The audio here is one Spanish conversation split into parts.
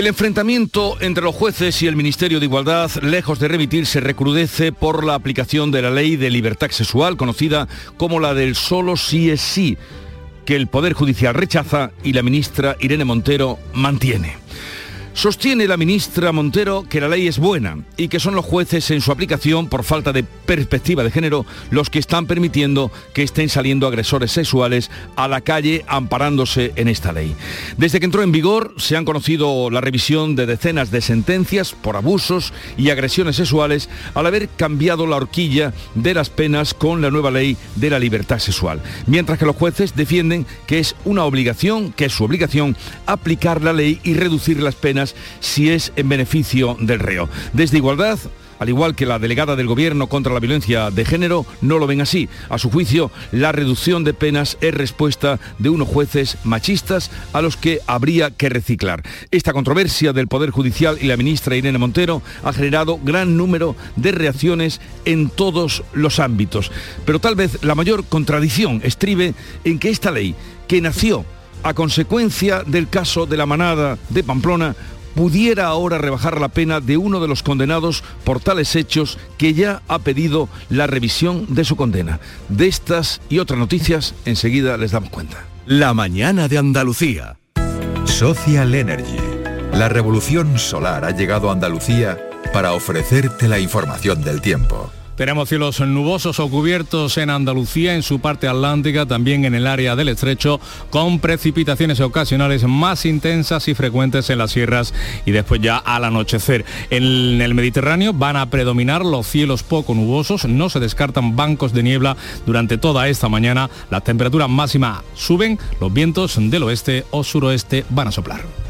El enfrentamiento entre los jueces y el Ministerio de Igualdad, lejos de remitirse, recrudece por la aplicación de la ley de libertad sexual, conocida como la del solo sí es sí, que el Poder Judicial rechaza y la ministra Irene Montero mantiene. Sostiene la ministra Montero que la ley es buena y que son los jueces en su aplicación, por falta de perspectiva de género, los que están permitiendo que estén saliendo agresores sexuales a la calle amparándose en esta ley. Desde que entró en vigor se han conocido la revisión de decenas de sentencias por abusos y agresiones sexuales al haber cambiado la horquilla de las penas con la nueva ley de la libertad sexual. Mientras que los jueces defienden que es una obligación, que es su obligación, aplicar la ley y reducir las penas si es en beneficio del reo. Desde Igualdad al igual que la delegada del Gobierno contra la violencia de género, no lo ven así. A su juicio, la reducción de penas es respuesta de unos jueces machistas a los que habría que reciclar. Esta controversia del Poder Judicial y la ministra Irene Montero ha generado gran número de reacciones en todos los ámbitos. Pero tal vez la mayor contradicción estribe en que esta ley, que nació a consecuencia del caso de la manada de Pamplona, pudiera ahora rebajar la pena de uno de los condenados por tales hechos que ya ha pedido la revisión de su condena. De estas y otras noticias enseguida les damos cuenta. La mañana de Andalucía. Social Energy. La revolución solar ha llegado a Andalucía para ofrecerte la información del tiempo. Tenemos cielos nubosos o cubiertos en Andalucía, en su parte atlántica, también en el área del estrecho, con precipitaciones ocasionales más intensas y frecuentes en las sierras y después ya al anochecer. En el Mediterráneo van a predominar los cielos poco nubosos, no se descartan bancos de niebla durante toda esta mañana. Las temperaturas máximas suben, los vientos del oeste o suroeste van a soplar.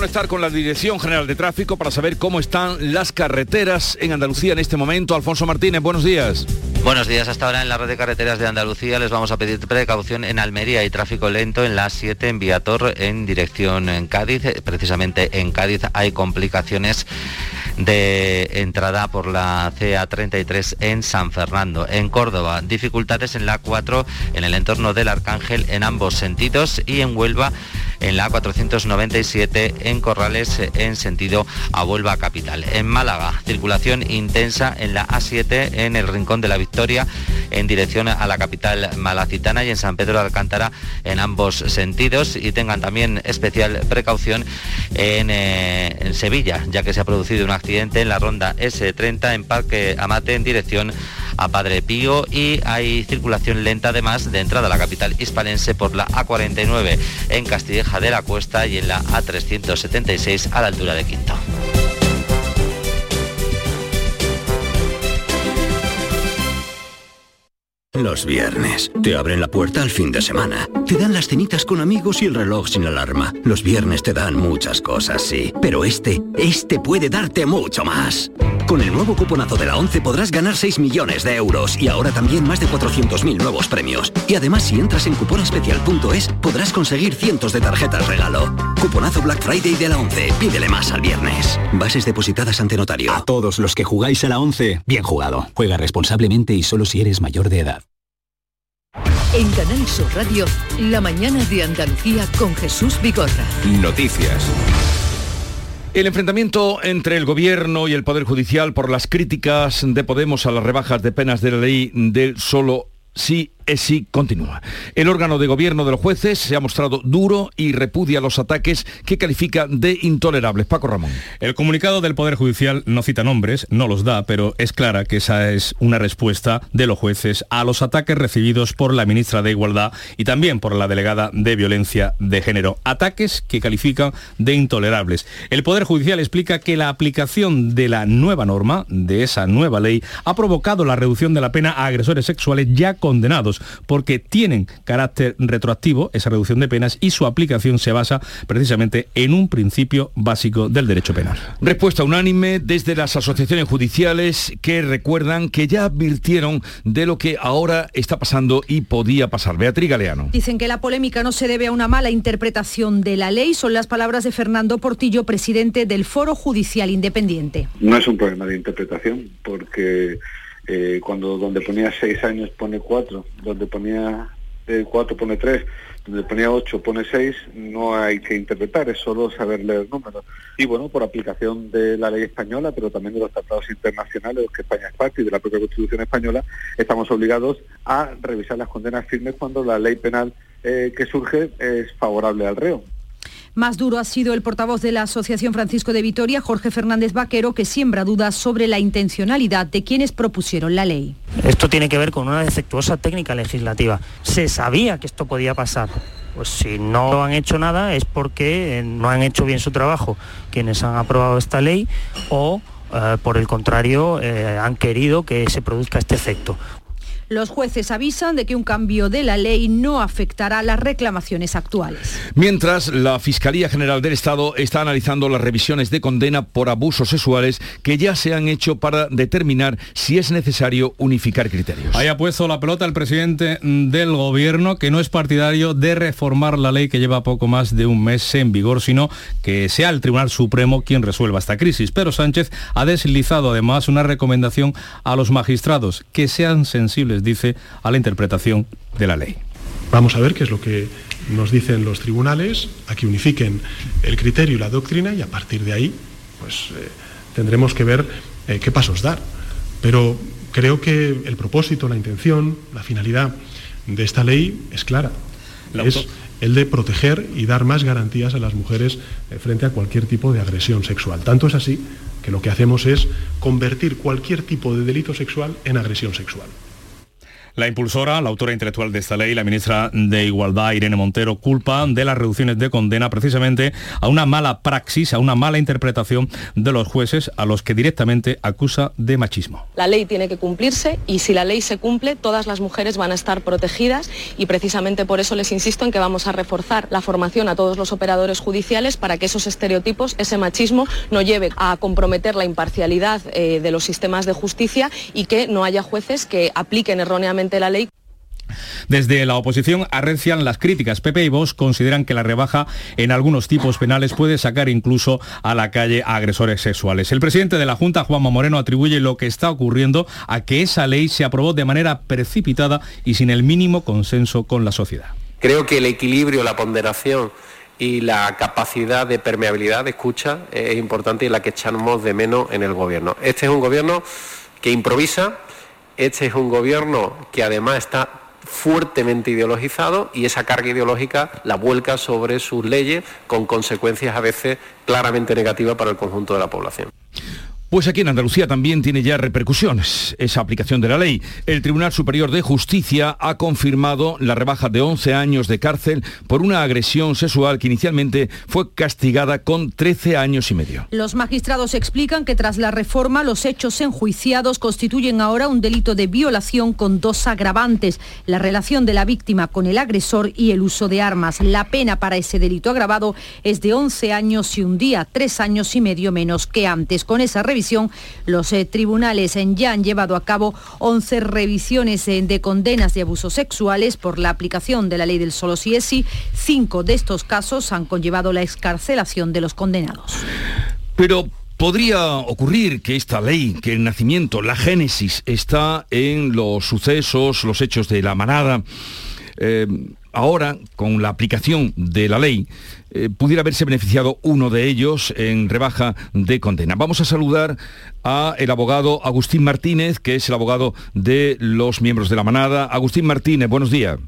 Conectar con la Dirección General de Tráfico para saber cómo están las carreteras en Andalucía en este momento. Alfonso Martínez, buenos días. Buenos días. Hasta ahora en la red de carreteras de Andalucía les vamos a pedir precaución en Almería y tráfico lento en la 7 en Viator en dirección en Cádiz. Precisamente en Cádiz hay complicaciones de entrada por la CA33 en San Fernando. En Córdoba, dificultades en la 4 en el entorno del Arcángel en ambos sentidos y en Huelva en la 497 en Corrales en sentido a Huelva Capital. En Málaga, circulación intensa en la A7 en el Rincón de la Victoria en dirección a la capital malacitana y en San Pedro de Alcántara en ambos sentidos y tengan también especial precaución en, eh, Sevilla, ya que se ha producido un accidente en la ronda S30 en Parque Amate en dirección a Padre Pío y hay circulación lenta además de entrada a la capital hispalense por la A49 en Castilleja de la Cuesta y en la A376 a la altura de Quinto. Los viernes. Te abren la puerta al fin de semana. Te dan las cenitas con amigos y el reloj sin alarma. Los viernes te dan muchas cosas, sí. Pero este, este puede darte mucho más. Con el nuevo cuponazo de la 11 podrás ganar 6 millones de euros y ahora también más de 400.000 nuevos premios. Y además si entras en cuponespecial.es podrás conseguir cientos de tarjetas regalo. Cuponazo Black Friday de la 11. Pídele más al viernes. Bases depositadas ante notario. A todos los que jugáis a la 11, bien jugado. Juega responsablemente y solo si eres mayor de edad. En Canal Sur Radio, la mañana de Andalucía con Jesús Vigorra. Noticias. El enfrentamiento entre el Gobierno y el Poder Judicial por las críticas de Podemos a las rebajas de penas de la ley del solo sí es sí continúa. El órgano de gobierno de los jueces se ha mostrado duro y repudia los ataques que califica de intolerables. Paco Ramón. El comunicado del Poder Judicial no cita nombres, no los da, pero es clara que esa es una respuesta de los jueces a los ataques recibidos por la ministra de Igualdad y también por la delegada de Violencia de Género. Ataques que califican de intolerables. El Poder Judicial explica que la aplicación de la nueva norma, de esa nueva ley, ha provocado la reducción de la pena a agresores sexuales ya condenados, porque tienen carácter retroactivo esa reducción de penas y su aplicación se basa precisamente en un principio básico del derecho penal. Respuesta unánime desde las asociaciones judiciales que recuerdan que ya advirtieron de lo que ahora está pasando y podía pasar. Beatriz Galeano. Dicen que la polémica no se debe a una mala interpretación de la ley, son las palabras de Fernando Portillo, presidente del Foro Judicial Independiente. No es un problema de interpretación, porque eh, cuando donde ponía seis años pone cuatro, donde ponía eh, cuatro pone tres, donde ponía ocho pone seis, no hay que interpretar, es solo saber leer números. Y bueno, por aplicación de la ley española, pero también de los tratados internacionales, los que España es parte y de la propia Constitución española, estamos obligados a revisar las condenas firmes cuando la ley penal eh, que surge es favorable al reo. Más duro ha sido el portavoz de la Asociación Francisco de Vitoria, Jorge Fernández Vaquero, que siembra dudas sobre la intencionalidad de quienes propusieron la ley. Esto tiene que ver con una defectuosa técnica legislativa. Se sabía que esto podía pasar. Pues si no han hecho nada es porque eh, no han hecho bien su trabajo quienes han aprobado esta ley o eh, por el contrario, eh, han querido que se produzca este efecto. Los jueces avisan de que un cambio de la ley no afectará las reclamaciones actuales. Mientras, la Fiscalía General del Estado está analizando las revisiones de condena por abusos sexuales que ya se han hecho para determinar si es necesario unificar criterios. Haya puesto la pelota el presidente del gobierno que no es partidario de reformar la ley que lleva poco más de un mes en vigor, sino que sea el Tribunal Supremo quien resuelva esta crisis. Pero Sánchez ha deslizado además una recomendación a los magistrados que sean sensibles dice a la interpretación de la ley. Vamos a ver qué es lo que nos dicen los tribunales, a que unifiquen el criterio y la doctrina y a partir de ahí pues eh, tendremos que ver eh, qué pasos dar. Pero creo que el propósito, la intención, la finalidad de esta ley es clara. Es el de proteger y dar más garantías a las mujeres eh, frente a cualquier tipo de agresión sexual. Tanto es así que lo que hacemos es convertir cualquier tipo de delito sexual en agresión sexual. La impulsora, la autora intelectual de esta ley, la ministra de Igualdad, Irene Montero, culpa de las reducciones de condena precisamente a una mala praxis, a una mala interpretación de los jueces a los que directamente acusa de machismo. La ley tiene que cumplirse y si la ley se cumple, todas las mujeres van a estar protegidas y precisamente por eso les insisto en que vamos a reforzar la formación a todos los operadores judiciales para que esos estereotipos, ese machismo, no lleve a comprometer la imparcialidad eh, de los sistemas de justicia y que no haya jueces que apliquen erróneamente la ley. Desde la oposición arrecian las críticas. Pepe y Vos consideran que la rebaja en algunos tipos penales puede sacar incluso a la calle a agresores sexuales. El presidente de la Junta, Juanma Moreno, atribuye lo que está ocurriendo a que esa ley se aprobó de manera precipitada y sin el mínimo consenso con la sociedad. Creo que el equilibrio, la ponderación y la capacidad de permeabilidad de escucha es importante y la que echamos de menos en el gobierno. Este es un gobierno que improvisa, este es un gobierno que además está fuertemente ideologizado y esa carga ideológica la vuelca sobre sus leyes con consecuencias a veces claramente negativas para el conjunto de la población. Pues aquí en Andalucía también tiene ya repercusiones esa aplicación de la ley. El Tribunal Superior de Justicia ha confirmado la rebaja de 11 años de cárcel por una agresión sexual que inicialmente fue castigada con 13 años y medio. Los magistrados explican que tras la reforma los hechos enjuiciados constituyen ahora un delito de violación con dos agravantes, la relación de la víctima con el agresor y el uso de armas. La pena para ese delito agravado es de 11 años y un día, tres años y medio menos que antes. Con esa revisión los eh, tribunales ya han llevado a cabo 11 revisiones eh, de condenas de abusos sexuales por la aplicación de la ley del solo sí es. Cinco de estos casos han conllevado la excarcelación de los condenados. Pero Podría ocurrir que esta ley, que el nacimiento, la génesis, está en los sucesos, los hechos de la manada, eh, ahora, con la aplicación de la ley, eh, pudiera haberse beneficiado uno de ellos en rebaja de condena. Vamos a saludar a el abogado Agustín Martínez, que es el abogado de los miembros de la manada. Agustín Martínez, buenos días.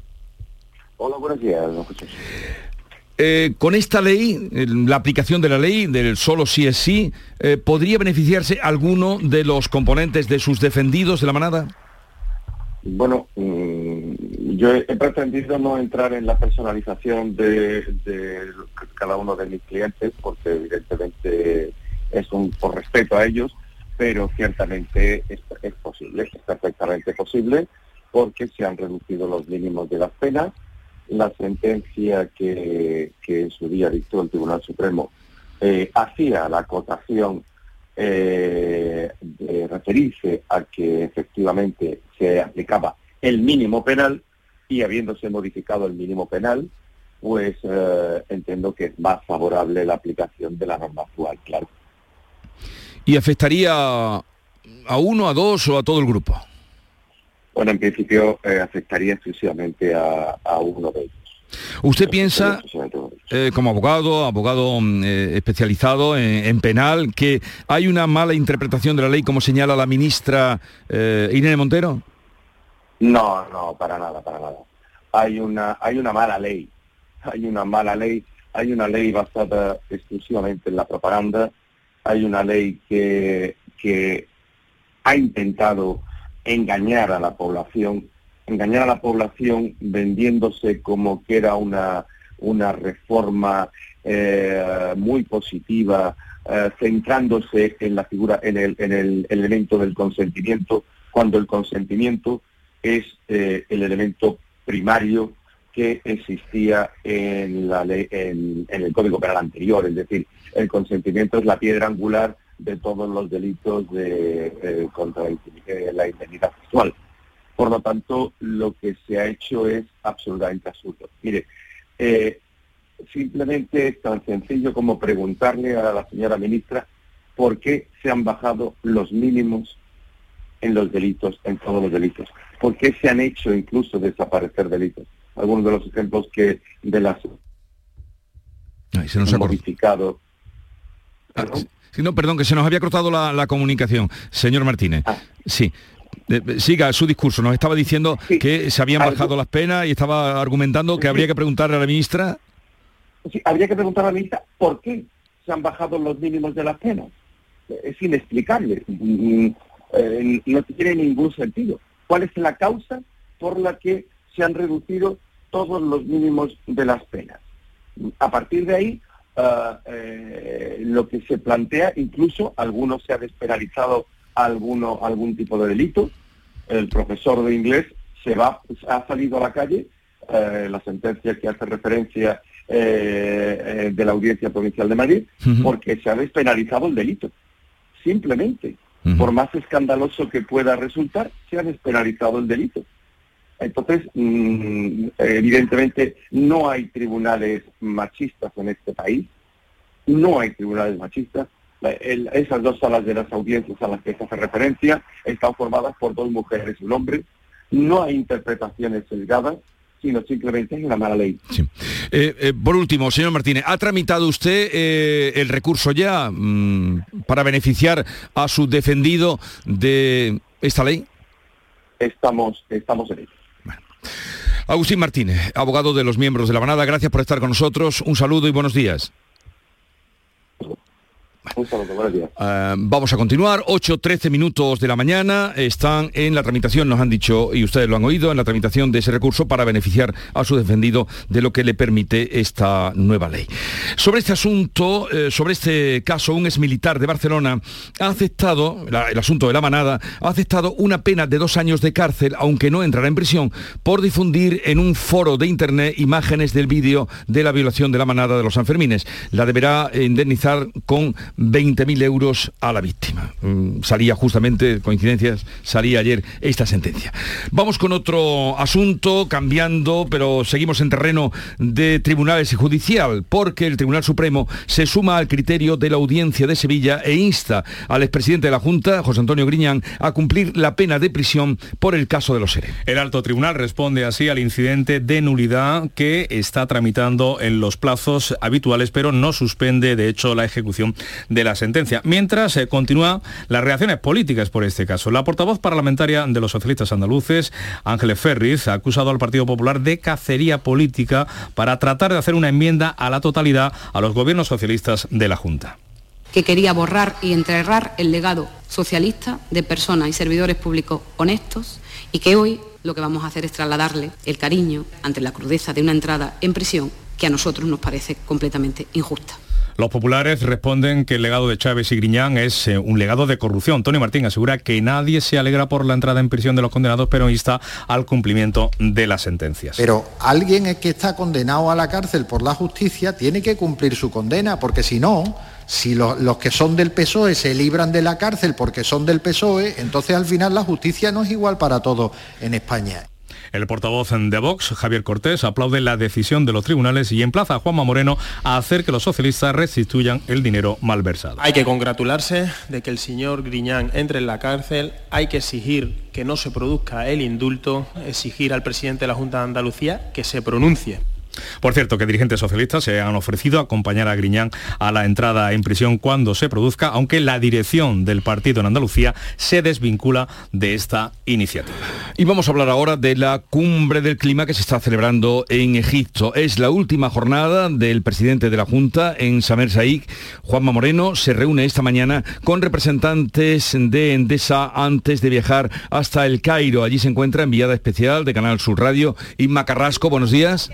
Hola, buenos días. Eh, con esta ley, la aplicación de la ley del solo sí es sí, eh, ¿podría beneficiarse alguno de los componentes de sus defendidos de la manada? Bueno, mm, yo he pretendido no entrar en la personalización de, cada uno de mis clientes, porque evidentemente es un por respeto a ellos, pero ciertamente es, posible, es perfectamente posible, porque se han reducido los mínimos de las penas. La sentencia que, en su día dictó el Tribunal Supremo eh, hacía la acotación eh, de referirse a que efectivamente se aplicaba el mínimo penal y habiéndose modificado el mínimo penal, pues eh, entiendo que es más favorable la aplicación de la norma actual, claro. ¿Y afectaría a uno, a dos o a todo el grupo? Bueno, en principio eh, afectaría exclusivamente a, a uno de ellos. ¿Usted piensa, eh, como abogado, abogado mm, eh, especializado en, penal, que hay una mala interpretación de la ley como señala la ministra eh, Irene Montero? No, no, para nada, para nada. Hay una, hay una mala ley, hay una mala ley, hay una ley basada exclusivamente en la propaganda, hay una ley que, que ha intentado engañar a la población engañar a la población vendiéndose como que era una, una reforma eh, muy positiva, eh, centrándose en la figura, en el, en el elemento del consentimiento, cuando el consentimiento es eh, el elemento primario que existía en, la ley, en, el Código Penal anterior, es decir, el consentimiento es la piedra angular de todos los delitos de, contra la integridad sexual. Por lo tanto, lo que se ha hecho es absolutamente absurdo. Mire, eh, simplemente es tan sencillo como preguntarle a la señora ministra por qué se han bajado los mínimos en los delitos, en todos los delitos. ¿Por qué se han hecho incluso desaparecer delitos? Algunos de los ejemplos que de las Ay, se nos ha modificado. Ah, no, perdón, que se nos había cortado la, comunicación. Señor Martínez. Ah. Sí. Eh, siga su discurso. Nos estaba diciendo que se habían bajado las penas y estaba argumentando que habría que preguntarle a la ministra. Sí, habría que preguntar a la ministra por qué se han bajado los mínimos de las penas. Es inexplicable. Mm, eh, no tiene ningún sentido. ¿Cuál es la causa por la que se han reducido todos los mínimos de las penas? A partir de ahí, ah, eh, lo que se plantea, incluso algunos se ha despenalizado alguno, algún tipo de delito. El profesor de inglés se va, ha salido a la calle, eh, la sentencia que hace referencia eh, de la Audiencia Provincial de Madrid, porque se ha despenalizado el delito. Simplemente, por más escandaloso que pueda resultar, se ha despenalizado el delito. Entonces, mm, evidentemente, no hay tribunales machistas en este país, no hay tribunales machistas, esas dos salas de las audiencias a las que se hace referencia están formadas por dos mujeres y un hombre. No hay interpretaciones sesgadas, sino simplemente es una mala ley. Eh, eh, por último, señor Martínez, ¿ha tramitado usted eh, el recurso ya mm, para beneficiar a su defendido de esta ley? Estamos, estamos en ello. Agustín Martínez, abogado de los miembros de la manada, gracias por estar con nosotros. Un saludo y buenos días. Uh, vamos a continuar, 8-13 minutos de la mañana, están en la tramitación, nos han dicho, y ustedes lo han oído, en la tramitación de ese recurso para beneficiar a su defendido de lo que le permite esta nueva ley. Sobre este asunto, eh, sobre este caso, un exmilitar de Barcelona ha aceptado, el asunto de la manada, ha aceptado una pena de dos años de cárcel, aunque no entrará en prisión, por difundir en un foro de internet imágenes del vídeo de la violación de la manada de los Sanfermines. La deberá indemnizar con 20.000 euros a la víctima. Mm, salía justamente, coincidencias, salía ayer esta sentencia. Vamos con otro asunto, cambiando, pero seguimos en terreno de tribunales y judicial, porque el Tribunal Supremo se suma al criterio de la audiencia de Sevilla e insta al expresidente de la Junta, José Antonio Griñán, a cumplir la pena de prisión por el caso de los seres. El alto tribunal responde así al incidente de nulidad que está tramitando en los plazos habituales, pero no suspende, de hecho, la ejecución de la sentencia. Mientras eh, continúa las reacciones políticas por este caso. La portavoz parlamentaria de los socialistas andaluces, Ángeles Ferriz, ha acusado al Partido Popular de cacería política para tratar de hacer una enmienda a la totalidad a los gobiernos socialistas de la Junta que quería borrar y enterrar el legado socialista de personas y servidores públicos honestos y que hoy lo que vamos a hacer es trasladarle el cariño ante la crudeza de una entrada en prisión que a nosotros nos parece completamente injusta. Los populares responden que el legado de Chávez y Griñán es eh, un legado de corrupción. Tony Martín asegura que nadie se alegra por la entrada en prisión de los condenados, pero insta al cumplimiento de las sentencias. Pero alguien que está condenado a la cárcel por la justicia tiene que cumplir su condena, porque si no, si los que son del PSOE se libran de la cárcel porque son del PSOE, entonces al final la justicia no es igual para todos en España. El portavoz de Vox, Javier Cortés, aplaude la decisión de los tribunales y emplaza a Juanma Moreno a hacer que los socialistas restituyan el dinero malversado. Hay que congratularse de que el señor Griñán entre en la cárcel, hay que exigir que no se produzca el indulto, exigir al presidente de la Junta de Andalucía que se pronuncie. Por cierto, que dirigentes socialistas se han ofrecido a acompañar a Griñán a la entrada en prisión cuando se produzca, aunque la dirección del partido en Andalucía se desvincula de esta iniciativa. Y vamos a hablar ahora de la cumbre del clima que se está celebrando en Egipto. Es la última jornada del presidente de la Junta en Samer Saik. Juanma Moreno se reúne esta mañana con representantes de Endesa antes de viajar hasta el Cairo. Allí se encuentra enviada especial de Canal Sur Radio, Inma Carrasco. Buenos días.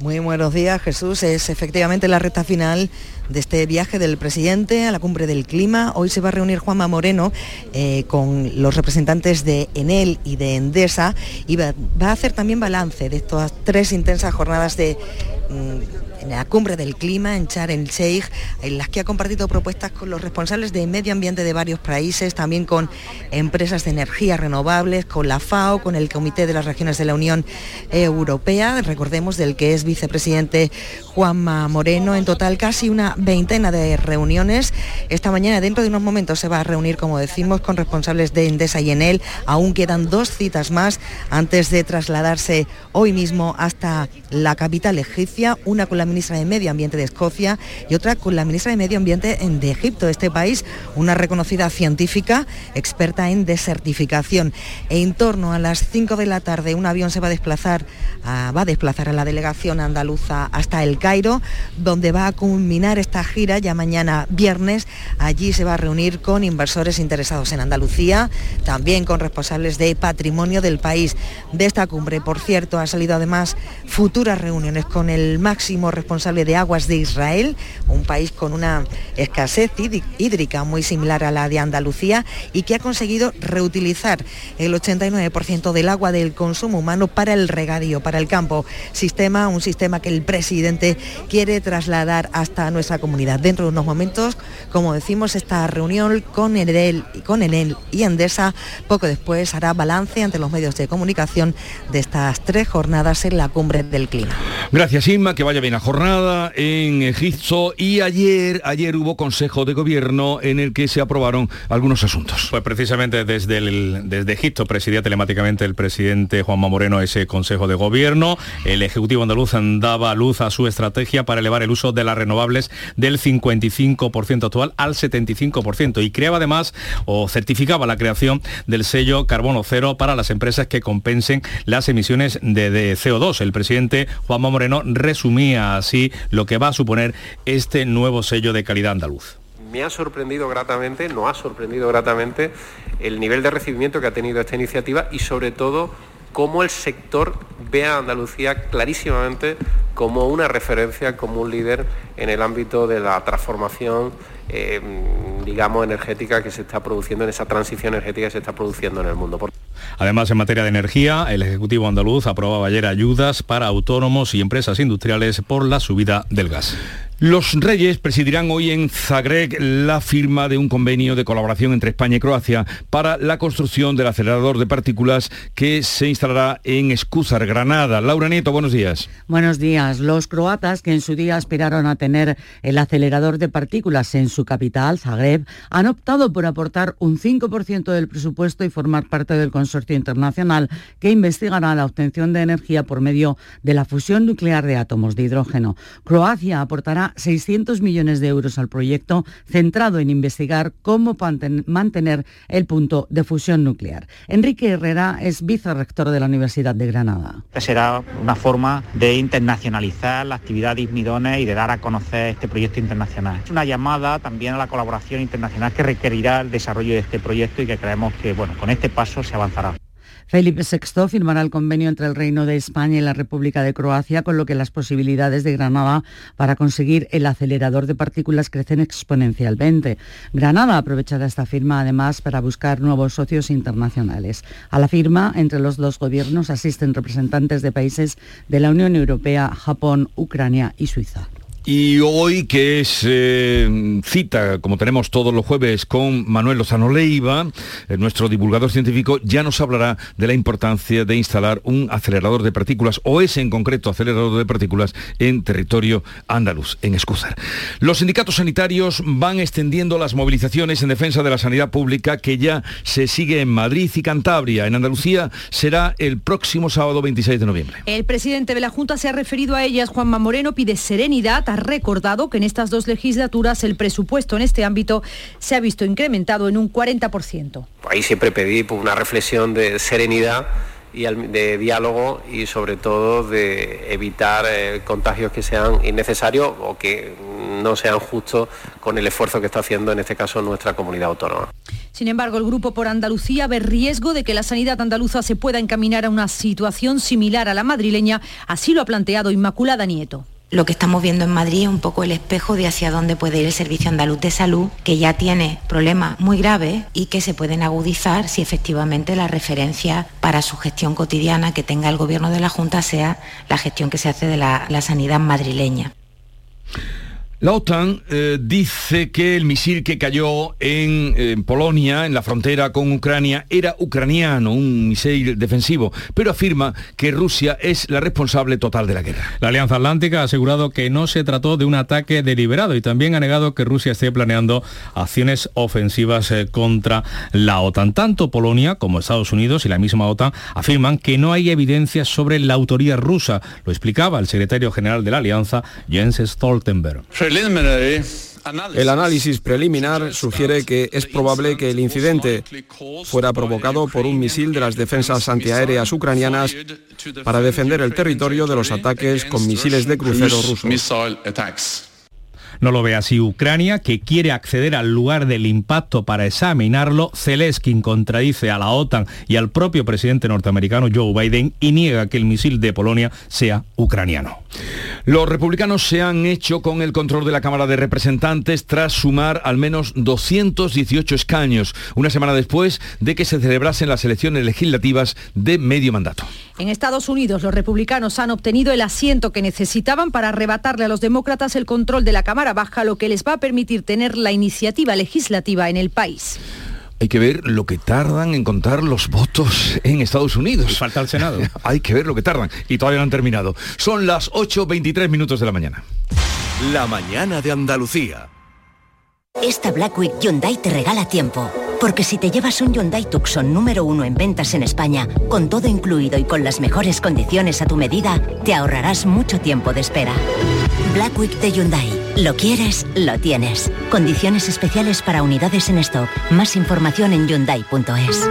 Muy buenos días, Jesús. Es efectivamente la recta final de este viaje del presidente a la cumbre del clima. Hoy se va a reunir Juanma Moreno eh, con los representantes de Enel y de Endesa y va, a hacer también balance de estas tres intensas jornadas de... Mm, la cumbre del clima en Char el Sheikh, en las que ha compartido propuestas con los responsables de medio ambiente de varios países, también con empresas de energía renovables, con la FAO, con el Comité de las Regiones de la Unión Europea, recordemos del que es vicepresidente Juanma Moreno, en total casi una veintena de reuniones. Esta mañana, dentro de unos momentos, se va a reunir, como decimos, con responsables de Endesa y Enel. Aún quedan dos citas más antes de trasladarse hoy mismo hasta la capital egipcia, una con la de Medio Ambiente de Escocia y otra con la ministra de Medio Ambiente de Egipto, este país, una reconocida científica experta en desertificación. En torno a las 5 de la tarde un avión se va a desplazar a, va a desplazar a la delegación andaluza hasta el Cairo, donde va a culminar esta gira ya mañana viernes. Allí se va a reunir con inversores interesados en Andalucía, también con responsables de patrimonio del país. De esta cumbre, por cierto, ha salido además futuras reuniones con el máximo responsable de aguas de Israel, un país con una escasez hídrica muy similar a la de Andalucía y que ha conseguido reutilizar el 89% del agua del consumo humano para el regadío, para el campo. Sistema, un sistema que el presidente quiere trasladar hasta nuestra comunidad. Dentro de unos momentos, como decimos, esta reunión con Enel, con Enel y Endesa, poco después hará balance ante los medios de comunicación de estas tres jornadas en la cumbre del clima. Gracias Inma, que vaya bien a jornada en Egipto y ayer, ayer hubo Consejo de Gobierno en el que se aprobaron algunos asuntos. Pues precisamente desde, desde Egipto presidía telemáticamente el presidente Juanma Moreno ese Consejo de Gobierno. El Ejecutivo andaluz daba luz a su estrategia para elevar el uso de las renovables del 55% actual al 75% y creaba además o certificaba la creación del sello carbono cero para las empresas que compensen las emisiones de, de CO2. El presidente Juanma Moreno resumía así lo que va a suponer este nuevo sello de calidad andaluz me ha sorprendido gratamente, no ha sorprendido gratamente el nivel de recibimiento que ha tenido esta iniciativa y sobre todo cómo el sector ve a Andalucía clarísimamente como una referencia, como un líder en el ámbito de la transformación, eh, digamos, energética que se está produciendo, en esa transición energética que se está produciendo en el mundo. Además, en materia de energía, el Ejecutivo andaluz aprobaba ayer ayudas para autónomos y empresas industriales por la subida del gas. Los Reyes presidirán hoy en Zagreb la firma de un convenio de colaboración entre España y Croacia para la construcción del acelerador de partículas que se instalará en Escúzar, Granada. Laura Nieto, buenos días. Buenos días. Los croatas que en su día aspiraron a tener el acelerador de partículas en su capital, Zagreb, han optado por aportar un 5% del presupuesto y formar parte del consorcio internacional que investigará la obtención de energía por medio de la fusión nuclear de átomos de hidrógeno. Croacia aportará 600 millones de euros al proyecto centrado en investigar cómo mantener el punto de fusión nuclear. Enrique Herrera es vicerrector de la Universidad de Granada. Será una forma de internacionalizar la actividad de Ismidones y de dar a conocer este proyecto internacional. Es una llamada también a la colaboración internacional que requerirá el desarrollo de este proyecto y que creemos que bueno, con este paso se avanzará. Felipe VI firmará el convenio entre el Reino de España y la República de Croacia, con lo que las posibilidades de Granada para conseguir el acelerador de partículas crecen exponencialmente. Granada aprovechará esta firma además para buscar nuevos socios internacionales. A la firma, entre los dos gobiernos, asisten representantes de países de la Unión Europea, Japón, Ucrania y Suiza. Y hoy, que es eh, cita, como tenemos todos los jueves, con Manuel Lozano Leiva, eh, nuestro divulgador científico, ya nos hablará de la importancia de instalar un acelerador de partículas, o ese en concreto acelerador de partículas, en territorio andaluz, en Escúzar. Los sindicatos sanitarios van extendiendo las movilizaciones en defensa de la sanidad pública, que ya se sigue en Madrid y Cantabria. En Andalucía será el próximo sábado 26 de noviembre. El presidente de la Junta se ha referido a ellas. Juanma Moreno pide serenidad recordado que en estas dos legislaturas el presupuesto en este ámbito se ha visto incrementado en un 40%. Ahí siempre pedí pues, una reflexión de serenidad y de diálogo y sobre todo de evitar eh, contagios que sean innecesarios o que no sean justos con el esfuerzo que está haciendo en este caso nuestra comunidad autónoma. Sin embargo, el Grupo por Andalucía ve riesgo de que la sanidad andaluza se pueda encaminar a una situación similar a la madrileña, así lo ha planteado Inmaculada Nieto lo que estamos viendo en Madrid es un poco el espejo de hacia dónde puede ir el Servicio Andaluz de Salud, que ya tiene problemas muy graves y que se pueden agudizar si efectivamente la referencia para su gestión cotidiana que tenga el Gobierno de la Junta sea la gestión que se hace de la, la sanidad madrileña. La OTAN eh, dice que el misil que cayó en, Polonia, en la frontera con Ucrania, era ucraniano, un misil defensivo, pero afirma que Rusia es la responsable total de la guerra. La Alianza Atlántica ha asegurado que no se trató de un ataque deliberado y también ha negado que Rusia esté planeando acciones ofensivas eh, contra la OTAN. Tanto Polonia como Estados Unidos y la misma OTAN afirman que no hay evidencias sobre la autoría rusa. Lo explicaba el secretario general de la Alianza, Jens Stoltenberg. El análisis preliminar sugiere que es probable que el incidente fuera provocado por un misil de las defensas antiaéreas ucranianas para defender el territorio de los ataques con misiles de crucero rusos. No lo ve así Ucrania, que quiere acceder al lugar del impacto para examinarlo. Zelensky contradice a la OTAN y al propio presidente norteamericano Joe Biden y niega que el misil de Polonia sea ucraniano. Los republicanos se han hecho con el control de la Cámara de Representantes tras sumar al menos 218 escaños, una semana después de que se celebrasen las elecciones legislativas de medio mandato. En Estados Unidos, los republicanos han obtenido el asiento que necesitaban para arrebatarle a los demócratas el control de la Cámara Baja, lo que les va a permitir tener la iniciativa legislativa en el país. Hay que ver lo que tardan en contar los votos en Estados Unidos. falta el Senado. Hay que ver lo que tardan. Y todavía no han terminado. Son las 8.23 minutos de la mañana. La mañana de Andalucía. Esta Black Week Hyundai te regala tiempo. Porque si te llevas un Hyundai Tucson número uno en ventas en España, con todo incluido y con las mejores condiciones a tu medida, te ahorrarás mucho tiempo de espera. Black Week de Hyundai. Lo quieres, lo tienes. Condiciones especiales para unidades en stock. Más información en hyundai.es.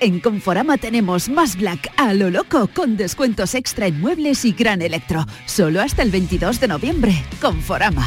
En Conforama tenemos más Black a lo loco con descuentos extra en muebles y gran electro. Solo hasta el 22 de noviembre. Conforama.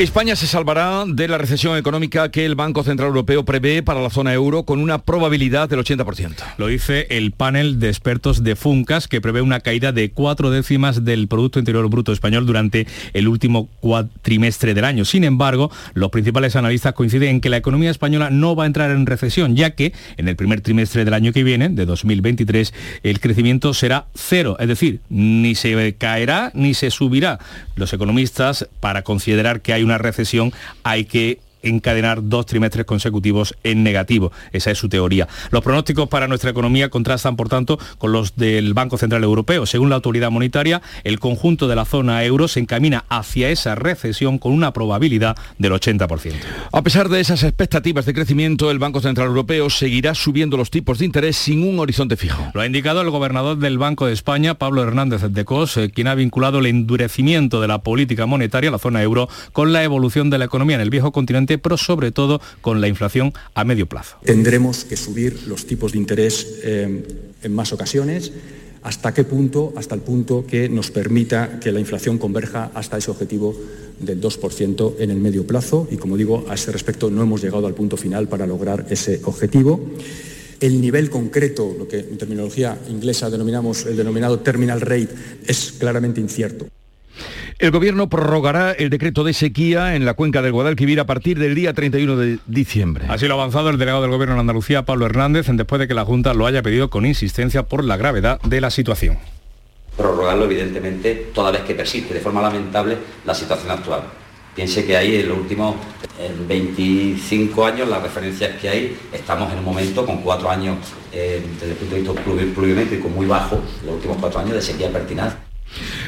España se salvará de la recesión económica que el Banco Central Europeo prevé para la zona euro con una probabilidad del 80%. Lo dice el panel de expertos de Funcas, que prevé una caída de cuatro décimas del Producto Interior Bruto español durante el último trimestre del año. Sin embargo, los principales analistas coinciden en que la economía española no va a entrar en recesión, ya que en el primer trimestre del año que viene, de 2023, el crecimiento será cero, es decir, ni se caerá ni se subirá. Los economistas, para considerar que hay una recesión hay que encadenar dos trimestres consecutivos en negativo. Esa es su teoría. Los pronósticos para nuestra economía contrastan, por tanto, con los del Banco Central Europeo. Según la autoridad monetaria, el conjunto de la zona euro se encamina hacia esa recesión con una probabilidad del 80%. A pesar de esas expectativas de crecimiento, el Banco Central Europeo seguirá subiendo los tipos de interés sin un horizonte fijo. Lo ha indicado el gobernador del Banco de España, Pablo Hernández de Cos, eh, quien ha vinculado el endurecimiento de la política monetaria, la zona euro, con la evolución de la economía en el viejo continente pero sobre todo con la inflación a medio plazo. Tendremos que subir los tipos de interés eh, en más ocasiones. ¿Hasta qué punto? Hasta el punto que nos permita que la inflación converja hasta ese objetivo del 2% en el medio plazo. Y como digo, a ese respecto no hemos llegado al punto final para lograr ese objetivo. El nivel concreto, lo que en terminología inglesa denominamos el denominado terminal rate, es claramente incierto. El Gobierno prorrogará el decreto de sequía en la cuenca del Guadalquivir a partir del día 31 de diciembre. Así lo ha avanzado el delegado del Gobierno en Andalucía, Pablo Hernández, después de que la Junta lo haya pedido con insistencia por la gravedad de la situación. Prorrogarlo, evidentemente, toda vez que persiste de forma lamentable la situación actual. Piense que ahí en los últimos 25 años, las referencias que hay, estamos en un momento con cuatro años eh, desde el punto de vista pluviométrico muy bajo, los últimos cuatro años de sequía pertinaz.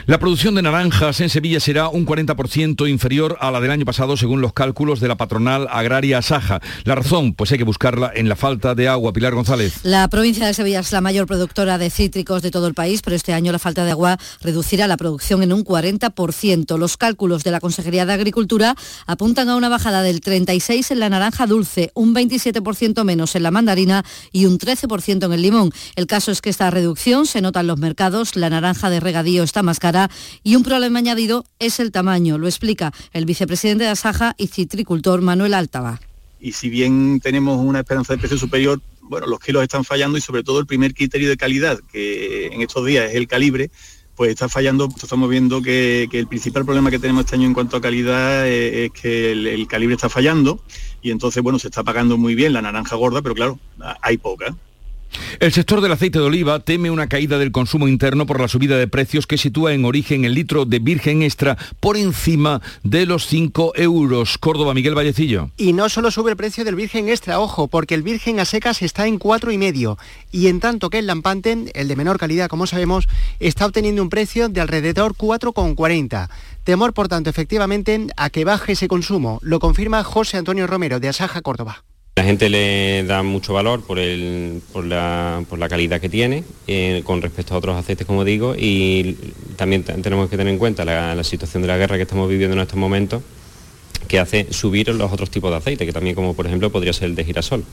La producción de naranjas en Sevilla será un 40% inferior a la del año pasado según los cálculos de la patronal agraria Saja. La razón, pues hay que buscarla en la falta de agua. Pilar González. La provincia de Sevilla es la mayor productora de cítricos de todo el país, pero este año la falta de agua reducirá la producción en un 40%. Los cálculos de la Consejería de Agricultura apuntan a una bajada del 36 en la naranja dulce, un 27% menos en la mandarina y un 13% en el limón. El caso es que esta reducción se nota en los mercados. La naranja de regadío está y un problema añadido es el tamaño, lo explica el vicepresidente de Asaja y citricultor Manuel Altava. Y si bien tenemos una esperanza de precio superior, bueno, los kilos están fallando y sobre todo el primer criterio de calidad, que en estos días es el calibre, pues está fallando, estamos viendo que, el principal problema que tenemos este año en cuanto a calidad es, que el, calibre está fallando y entonces, bueno, se está pagando muy bien la naranja gorda, pero claro, hay poca. El sector del aceite de oliva teme una caída del consumo interno por la subida de precios que sitúa en origen el litro de virgen extra por encima de los 5 euros. Córdoba, Miguel Vallecillo. Y no solo sube el precio del virgen extra, ojo, porque el virgen a secas está en cuatro y medio. Y en tanto que el lampante, el de menor calidad, como sabemos, está obteniendo un precio de alrededor 4,40. Temor, por tanto, efectivamente, a que baje ese consumo. Lo confirma José Antonio Romero, de Asaja, Córdoba. La gente le da mucho valor por, por, la, calidad que tiene eh, con respecto a otros aceites, como digo, y también tenemos que tener en cuenta la, situación de la guerra que estamos viviendo en estos momentos, que hace subir los otros tipos de aceite, que también como por ejemplo podría ser el de girasol.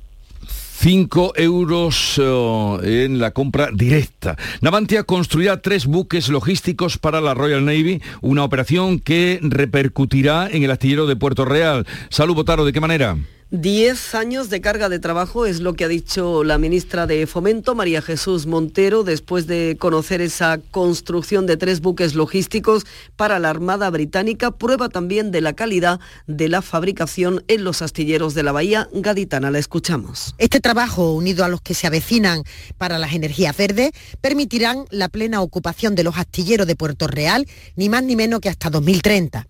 5 euros eh, en la compra directa. Navantia construirá tres buques logísticos para la Royal Navy, una operación que repercutirá en el astillero de Puerto Real. Salud Botaro, ¿de qué manera? Diez años de carga de trabajo es lo que ha dicho la ministra de Fomento, María Jesús Montero, después de conocer esa construcción de tres buques logísticos para la Armada Británica, prueba también de la calidad de la fabricación en los astilleros de la Bahía Gaditana. La escuchamos. Este trabajo, unido a los que se avecinan para las energías verdes, permitirán la plena ocupación de los astilleros de Puerto Real, ni más ni menos que hasta 2030.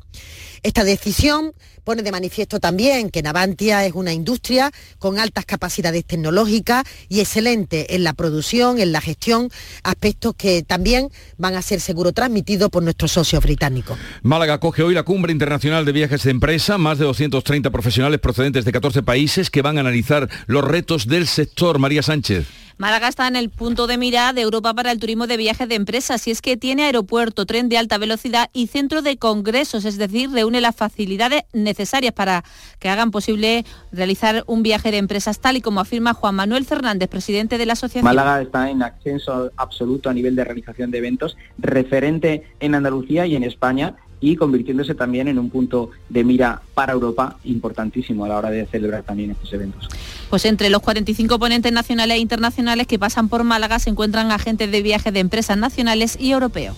Esta decisión pone de manifiesto también que Navantia es una industria con altas capacidades tecnológicas y excelente en la producción, en la gestión, aspectos que también van a ser seguro transmitidos por nuestros socios británicos. Málaga coge hoy la cumbre internacional de viajes de empresa, más de 230 profesionales procedentes de 14 países que van a analizar los retos del sector. María Sánchez. Málaga está en el punto de mira de Europa para el turismo de viajes de empresas y es que tiene aeropuerto, tren de alta velocidad y centro de congresos, es decir, reúne las facilidades necesarias para que hagan posible realizar un viaje de empresas tal y como afirma Juan Manuel Fernández, presidente de la asociación. Málaga está en ascenso absoluto a nivel de realización de eventos, referente en Andalucía y en España y convirtiéndose también en un punto de mira para Europa importantísimo a la hora de celebrar también estos eventos. Pues entre los 45 ponentes nacionales e internacionales que pasan por Málaga se encuentran agentes de viajes de empresas nacionales y europeos.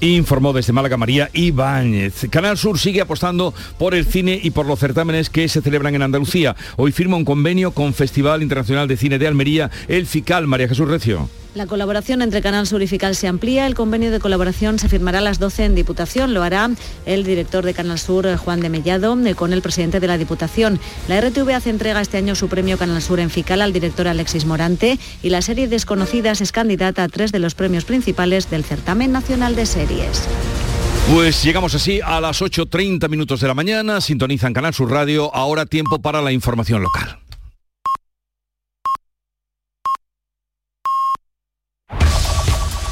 Informó desde Málaga María Ibáñez. Canal Sur sigue apostando por el cine y por los certámenes que se celebran en Andalucía. Hoy firma un convenio con Festival Internacional de Cine de Almería, el FICAL. María Jesús Recio. La colaboración entre Canal Sur y Fical se amplía. El convenio de colaboración se firmará a las 12 en Diputación. Lo hará el director de Canal Sur, Juan de Mellado, eh, con el presidente de la Diputación. La RTV hace entrega este año su premio Canal Sur en Fical al director Alexis Morante y la serie Desconocidas es candidata a tres de los premios principales del Certamen Nacional de Series. Pues llegamos así a las 8.30 minutos de la mañana, sintonizan Canal Sur Radio, ahora tiempo para la información local.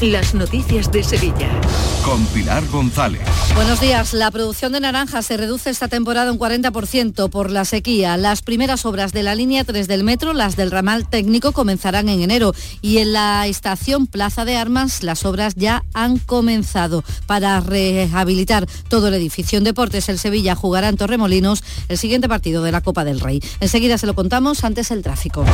las noticias de Sevilla. Con Pilar González. Buenos días. La producción de naranjas se reduce esta temporada un 40% por la sequía. Las primeras obras de la línea 3 del metro, las del ramal técnico, comenzarán en enero. Y en la estación Plaza de Armas, las obras ya han comenzado para rehabilitar todo el edificio. En deportes, el Sevilla jugará en Torremolinos el siguiente partido de la Copa del Rey. Enseguida se lo contamos, antes el tráfico.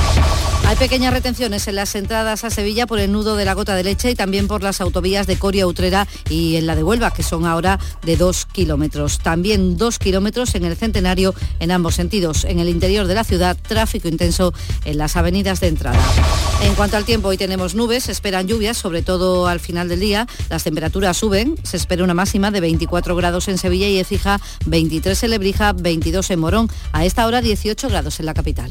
Hay pequeñas retenciones en las entradas a Sevilla por el nudo de la Gota de Leche y también por las autovías de Coria, Utrera y en la de Huelva, que son ahora de dos kilómetros. También dos kilómetros en el centenario en ambos sentidos. En el interior de la ciudad, tráfico intenso en las avenidas de entrada. En cuanto al tiempo, hoy tenemos nubes, esperan lluvias, sobre todo al final del día. Las temperaturas suben, se espera una máxima de 24 grados en Sevilla y Ecija, 23 en Lebrija, 22 en Morón. A esta hora 18 grados en la capital.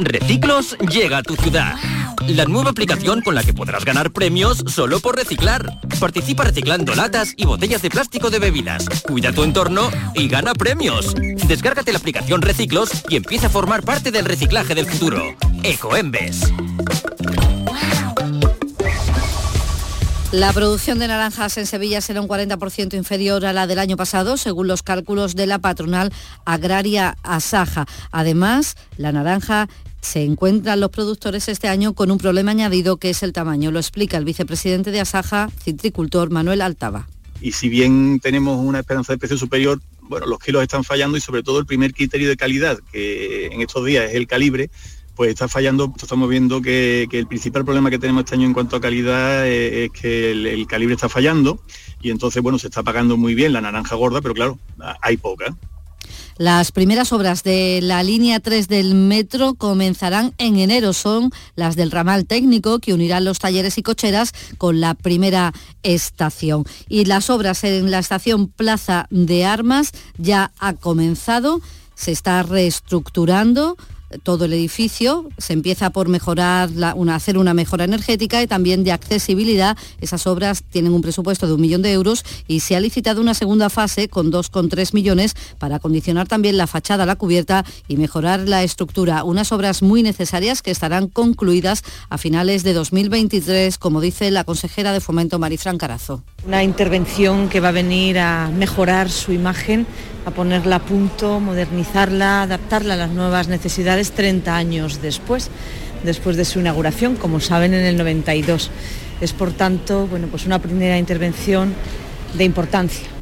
Reciclos llega a tu ciudad. La nueva aplicación con la que podrás ganar premios solo por reciclar. Participa reciclando latas y botellas de plástico de bebidas. Cuida tu entorno y gana premios. Descárgate la aplicación Reciclos y empieza a formar parte del reciclaje del futuro. Ecoembes. La producción de naranjas en Sevilla será un 40% inferior a la del año pasado, según los cálculos de la patronal agraria Asaja. Además, la naranja se encuentran los productores este año con un problema añadido que es el tamaño. Lo explica el vicepresidente de Asaja, citricultor Manuel Altava. Y si bien tenemos una esperanza de precio superior, bueno, los kilos están fallando y sobre todo el primer criterio de calidad, que en estos días es el calibre, pues está fallando, estamos viendo que, el principal problema que tenemos este año en cuanto a calidad es, que el, calibre está fallando y entonces, bueno, se está pagando muy bien la naranja gorda, pero claro, hay poca. Las primeras obras de la línea 3 del metro comenzarán en enero. Son las del ramal técnico que unirán los talleres y cocheras con la primera estación. Y las obras en la estación Plaza de Armas ya ha comenzado, se está reestructurando todo el edificio. Se empieza por mejorar, una, hacer una mejora energética y también de accesibilidad. Esas obras tienen un presupuesto de un millón de euros y se ha licitado una segunda fase con 2,3 millones para acondicionar también la fachada, la cubierta y mejorar la estructura. Unas obras muy necesarias que estarán concluidas a finales de 2023, como dice la consejera de Fomento Marifran Carazo. Una intervención que va a venir a mejorar su imagen a ponerla a punto, modernizarla, adaptarla a las nuevas necesidades 30 años después, después de su inauguración, como saben, en el 92. Es por tanto, bueno, pues una primera intervención de importancia.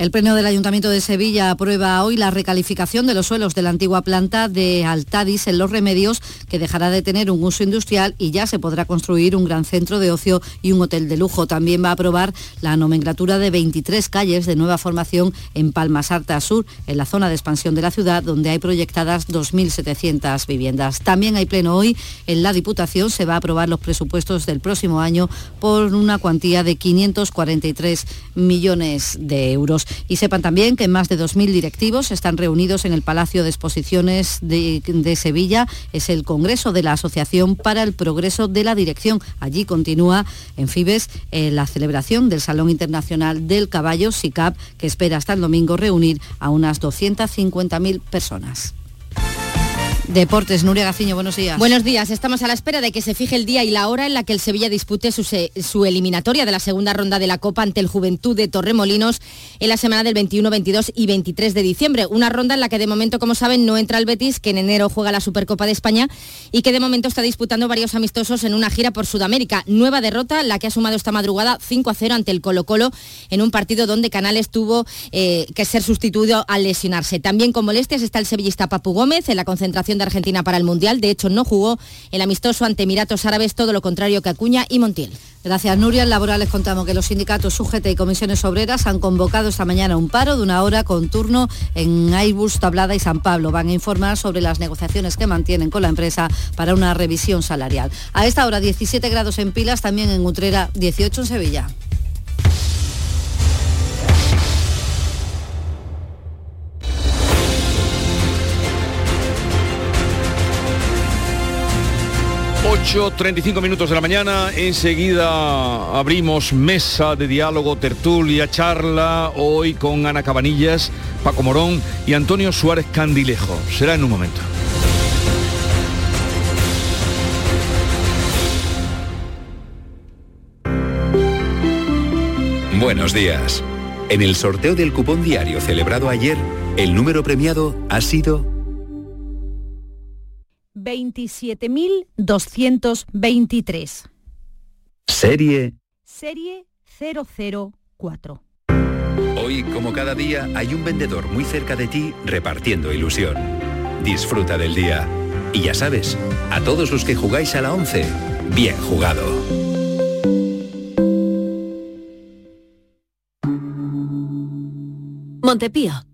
El Pleno del Ayuntamiento de Sevilla aprueba hoy la recalificación de los suelos de la antigua planta de Altadis en Los Remedios, que dejará de tener un uso industrial y ya se podrá construir un gran centro de ocio y un hotel de lujo. También va a aprobar la nomenclatura de 23 calles de nueva formación en Palmas Arta Sur, en la zona de expansión de la ciudad, donde hay proyectadas 2.700 viviendas. También hay pleno hoy en la Diputación. Se va a aprobar los presupuestos del próximo año por una cuantía de 543 millones de euros. Y sepan también que más de 2.000 directivos están reunidos en el Palacio de Exposiciones de, Sevilla. Es el Congreso de la Asociación para el Progreso de la Dirección. Allí continúa en Fibes eh, la celebración del Salón Internacional del Caballo, SICAP, que espera hasta el domingo reunir a unas 250.000 personas. Deportes, Nuria Gaciño, buenos días. Buenos días, estamos a la espera de que se fije el día y la hora en la que el Sevilla dispute su, su, eliminatoria de la segunda ronda de la Copa ante el Juventud de Torremolinos en la semana del 21, 22 y 23 de diciembre. Una ronda en la que de momento, como saben, no entra el Betis, que en enero juega la Supercopa de España y que de momento está disputando varios amistosos en una gira por Sudamérica. Nueva derrota, la que ha sumado esta madrugada 5 a 0 ante el Colo Colo en un partido donde Canales tuvo eh, que ser sustituido al lesionarse. También con molestias está el sevillista Papu Gómez en la concentración de Argentina para el Mundial. De hecho, no jugó el amistoso ante Emiratos Árabes, todo lo contrario que Acuña y Montiel. Gracias, Nuria. En Laborales contamos que los sindicatos UGT y comisiones obreras han convocado esta mañana un paro de una hora con turno en Airbus, Tablada y San Pablo. Van a informar sobre las negociaciones que mantienen con la empresa para una revisión salarial. A esta hora 17 grados en Pilas, también en Utrera 18 en Sevilla. Ocho, 35 minutos de la mañana, enseguida abrimos mesa de diálogo, tertulia, charla, hoy con Ana Cabanillas, Paco Morón y Antonio Suárez Candilejo. Será en un momento. Buenos días. En el sorteo del cupón diario celebrado ayer, el número premiado ha sido 27.223. Serie. Serie 004. Hoy, como cada día, hay un vendedor muy cerca de ti repartiendo ilusión. Disfruta del día. Y ya sabes, a todos los que jugáis a la 11, bien jugado. Montepío,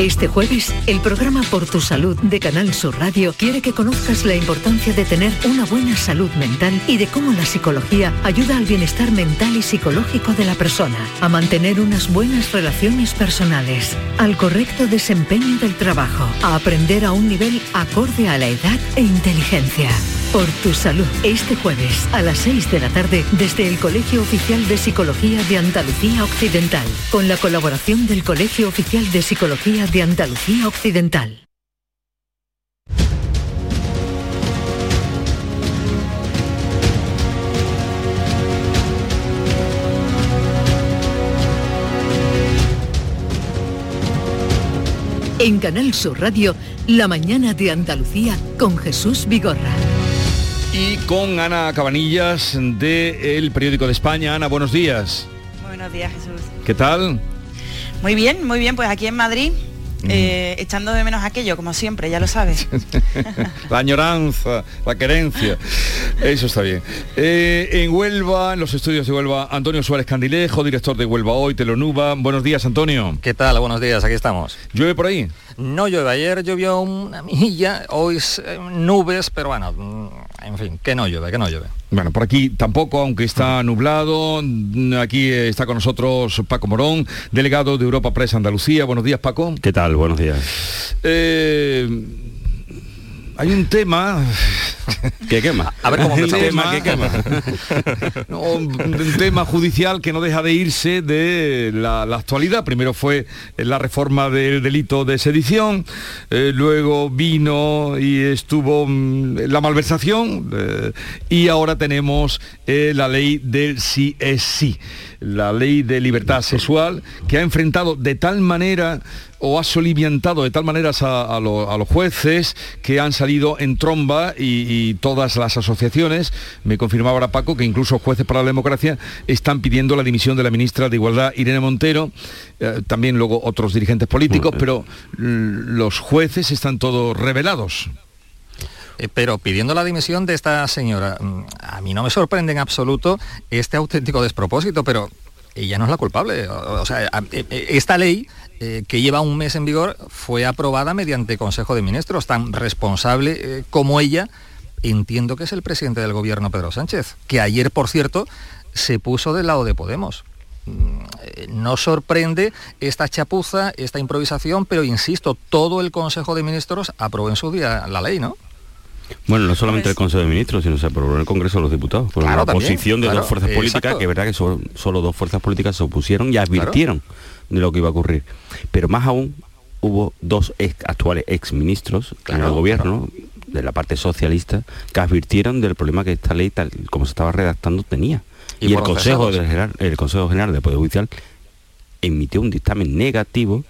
Este jueves, el programa Por tu Salud de Canal Sur Radio quiere que conozcas la importancia de tener una buena salud mental y de cómo la psicología ayuda al bienestar mental y psicológico de la persona, a mantener unas buenas relaciones personales, al correcto desempeño del trabajo, a aprender a un nivel acorde a la edad e inteligencia. Por tu salud, este jueves a las 6 de la tarde desde el Colegio Oficial de Psicología de Andalucía Occidental, con la colaboración del Colegio Oficial de Psicología de Andalucía Occidental. En Canal Sur Radio, La mañana de Andalucía con Jesús Vigorra y con Ana Cabanillas de El Periódico de España. Ana, buenos días. Buenos días, Jesús. ¿Qué tal? Muy bien, muy bien, pues aquí en Madrid, eh, echando de menos aquello, como siempre, ya lo sabes. la añoranza, la querencia. Eso está bien. Eh, en Huelva, en los estudios de Huelva, Antonio Suárez Candilejo, director de Huelva Hoy, Telonuba. Buenos días, Antonio. ¿Qué tal? Buenos días, aquí estamos. ¿Llueve por ahí? No llueve, ayer llovió una milla, hoy eh, nubes, pero bueno, en fin, que no llueve, que no llueve. Bueno, por aquí tampoco, aunque está nublado. Aquí está con nosotros Paco Morón, delegado de Europa Press Andalucía. Buenos días, Paco. ¿Qué tal? Buenos días. Eh, hay un tema que quema. A ver cómo el empezamos. tema que quema. No, un tema judicial que no deja de irse de la, la actualidad. Primero fue la reforma del delito de sedición, eh, luego vino y estuvo mm, la malversación eh, y ahora tenemos eh, la ley del sí es sí, la ley de libertad sexual que ha enfrentado de tal manera o ha soliviantado de tal manera a, a lo- a los jueces que han salido en tromba y, y todas las asociaciones, me confirmaba ahora Paco, que incluso jueces para la democracia están pidiendo la dimisión de la ministra de Igualdad, Irene Montero, eh, también luego otros dirigentes políticos, pero mm, los jueces están todos revelados. Eh, Pero pidiendo la dimisión de esta señora, mm, a mí no me sorprende en absoluto este auténtico despropósito, pero ella no es la culpable. O sea, eh, eh, esta ley eh, que lleva un mes en vigor fue aprobada mediante Consejo de Ministros, tan responsable eh, como ella, entiendo que es el presidente del gobierno Pedro Sánchez, que ayer, por cierto, se puso del lado de Podemos. Mm, No sorprende esta chapuza, esta improvisación, pero insisto, todo el Consejo de Ministros aprobó en su día la ley, ¿no? Bueno, no solamente el Consejo de Ministros, sino se aprobó en el Congreso de los Diputados, por Claro, también, oposición de claro, dos fuerzas políticas, exacto. que es verdad que solo, solo dos fuerzas políticas se opusieron y advirtieron de lo que iba a ocurrir. Pero más aún, hubo dos ex- actuales exministros en el gobierno, de la parte socialista, que advirtieron del problema que esta ley, tal como se estaba redactando, tenía. Y Y, el, Consejo. General, el Consejo General del Poder Judicial emitió un dictamen negativo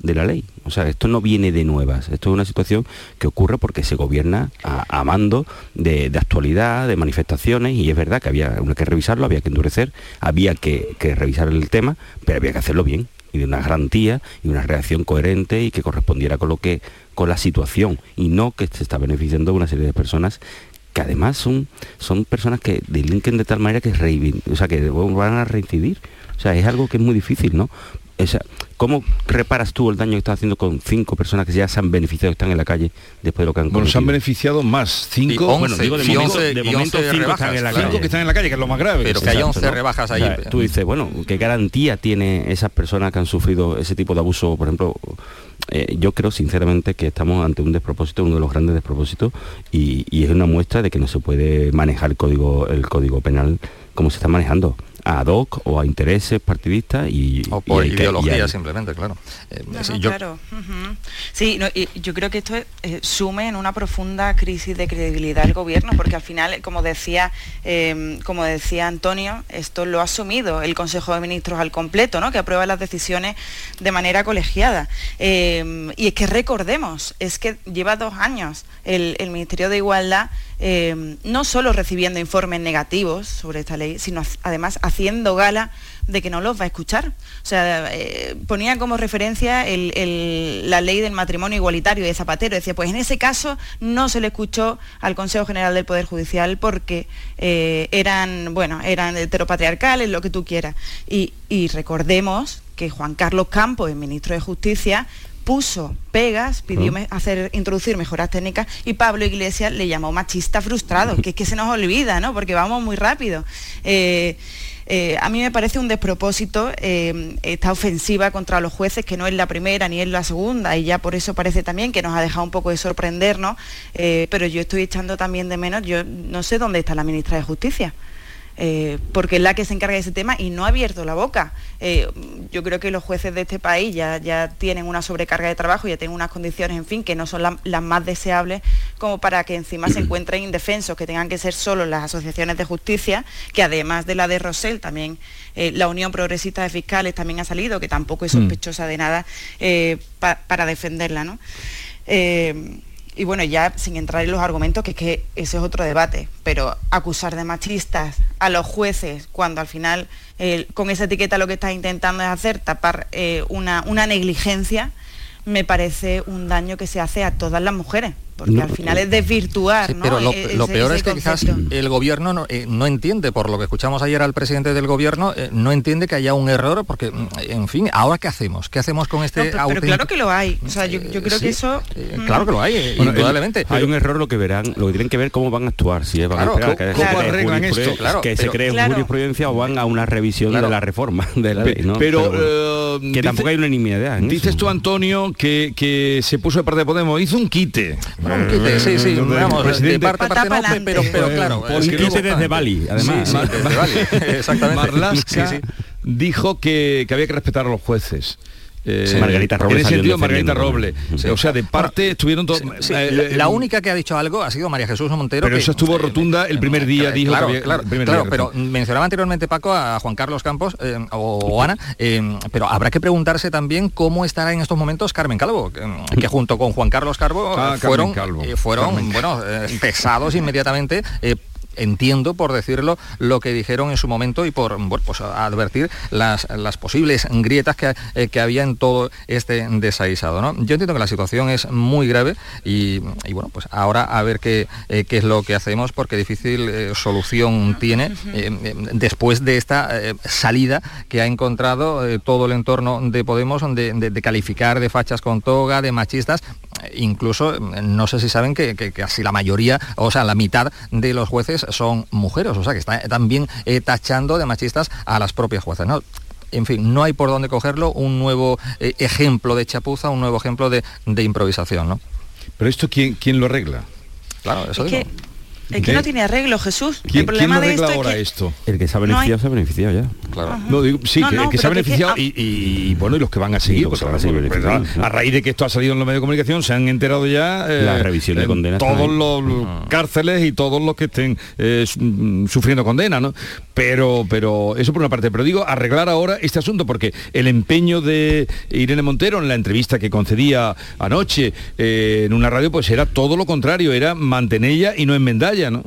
de la ley. O sea, esto no viene de nuevas. Esto es una situación que ocurre porque se gobierna a, mando de, de actualidad, de manifestaciones, y es verdad que había que revisarlo, había que endurecer, había que, que revisar el tema, pero había que hacerlo bien y de una garantía y una reacción coherente y que correspondiera con lo que con la situación y no que se está beneficiando una serie de personas que además son, son personas que delinquen de tal manera que, o sea, que van a reincidir. O sea, es algo que es muy difícil, ¿no? O sea, ¿Cómo reparas tú el daño que estás haciendo con cinco personas que ya se han beneficiado, están en la calle después de lo que han Bueno, se han cometido? beneficiado más, cinco, Y bueno, digo de y momento, de momento cinco rebajas, están en la claro. calle. cinco que están en la calle, que es lo más grave. Pero que hay Exacto, 11 ¿no? rebajas O ahí. sea, tú dices, bueno, ¿qué garantía tiene esas personas que han sufrido ese tipo de abuso? Por ejemplo, eh, yo creo sinceramente que estamos ante un despropósito, uno de los grandes despropósitos, y, y es una muestra de que no se puede manejar el código, el código penal como se está manejando ad hoc o a intereses partidistas y O por y hay que- y ideología hay- simplemente, claro. Eh, No, sí, no, yo- claro. ujú. Sí, no, y yo creo que esto eh, sume en una profunda crisis de credibilidad del gobierno, porque al final, como decía, eh, como decía Antonio, esto lo ha asumido el Consejo de Ministros al completo, ¿no? que aprueba las decisiones de manera colegiada. Eh, y es que recordemos, es que lleva dos años el, el Ministerio de Igualdad eh, no solo recibiendo informes negativos sobre esta ley, sino además haciendo gala de que no los va a escuchar. O sea, eh, ponía como referencia el- el- la ley del matrimonio igualitario de Zapatero. Decía, pues en ese caso no se le escuchó al Consejo General del Poder Judicial porque eh, eran, bueno, eran heteropatriarcales, lo que tú quieras. Y, y recordemos que Juan Carlos Campos, el ministro de Justicia, puso pegas, pidió hacer, introducir mejoras técnicas y Pablo Iglesias le llamó machista frustrado, que es que se nos olvida, ¿no? Porque vamos muy rápido. Eh, eh, a mí me parece un despropósito eh, esta ofensiva contra los jueces, que no es la primera ni es la segunda, y ya por eso parece también que nos ha dejado un poco de sorprendernos, eh, pero yo estoy echando también de menos, yo no sé dónde está la ministra de Justicia. Eh, porque es la que se encarga de ese tema y no ha abierto la boca. Eh, yo creo que los jueces de este país ya, ya tienen una sobrecarga de trabajo, ya tienen unas condiciones, en fin, que no son la- las más deseables como para que encima se encuentren indefensos, que tengan que ser solo las asociaciones de justicia, que además de la de Rosell, también eh, la Unión Progresista de Fiscales también ha salido, que tampoco es Mm. sospechosa de nada, pa- para defenderla. ¿no? Y bueno, ya sin entrar en los argumentos, que es que ese es otro debate, pero acusar de machistas a los jueces cuando al final con esa etiqueta lo que está intentando es hacer tapar eh, una negligencia, me parece un daño que se hace a todas las mujeres, porque No, al final es desvirtuar. Sí, ¿no? pero lo, E- lo peor es que quizás el gobierno no, eh, no entiende, por lo que escuchamos ayer al presidente del gobierno, eh, no entiende que haya un error, porque, mm, en fin, ¿ahora qué hacemos? ¿Qué hacemos con No, este pero, pero auténtico- claro que lo hay. O sea, yo, yo creo sí, que eso... eh, mm, claro que lo hay, eh, Bueno, indudablemente. hay un error lo que verán, lo que tienen que ver cómo van a actuar, si es van Claro, a esperar ¿cómo- que, cómo se cree arreglan jurisprudencia- esto? Claro, que se cree Claro. jurisprudencia o van a una revisión Claro. de la reforma de la ley, ¿no? Pero, bueno, eh, que dice- tampoco hay unanimidad. Dices eso. tú, Antonio, que, que se puso de parte de Podemos, hizo un quite. Un quite, sí, sí, vamos, de parte a parte no, pero, pero claro. Un quite desde Bali, además. Sí, sí, desde Bali, exactamente. Marlaska Sí, sí. dijo que, que había que respetar a los jueces. Eh, Margarita Roble En ese sentido, Margarita sí. O sea, de parte estuvieron todos... Sí, eh, la única que ha dicho algo ha sido María Jesús Montero. Pero que- eso estuvo rotunda el primer día, dijo claro, que había- claro, pero mencionaba anteriormente Paco a Juan Carlos Campos eh, o, o Ana, eh, pero habrá que preguntarse también cómo estará en estos momentos Carmen Calvo, que, que junto con Juan Carlos Calvo Ah, eh, fueron, Calvo. eh, fueron Carmen bueno, eh, pesados inmediatamente. Entiendo, por decirlo, lo que dijeron en su momento y por bueno, pues, advertir las, las posibles grietas que, eh, que había en todo este desaguisado. ¿no? Yo entiendo que la situación es muy grave y, y, bueno, pues ahora a ver qué, eh, qué es lo que hacemos porque difícil eh, solución tiene después de esta salida que ha encontrado todo el entorno de Podemos de, de- de calificar de fachas con toga, de machistas, incluso no sé si saben que, que casi la mayoría, o sea, la mitad de los jueces son mujeres, o sea, que están también eh, tachando de machistas a las propias jueces. ¿no? En fin, no hay por dónde cogerlo, un nuevo eh, ejemplo de chapuza, un nuevo ejemplo de, de improvisación, ¿no? Pero esto, ¿quién, quién lo arregla? Claro, eso Es digo. que, es que no tiene arreglo, Jesús. ¿Quién, el problema quién de esto ahora es que esto? El que se ha No hay- beneficiado se ha beneficiado ya. Claro. No, digo, sí, No, que, no, que se ha beneficiado que- y, y- y, bueno, y los que van a seguir, van a pues, a, ¿no? a raíz de que esto ha salido en los medios de comunicación, se han enterado ya eh, La revisión de eh, condenas todos los cárceles y todos los que estén eh, mm, sufriendo condena, ¿no? Pero, pero eso por una parte, pero digo, arreglar ahora este asunto, porque el empeño de Irene Montero en la entrevista que concedía anoche eh, en una radio, pues era todo lo contrario, era mantenerla y no enmendalla, ¿no?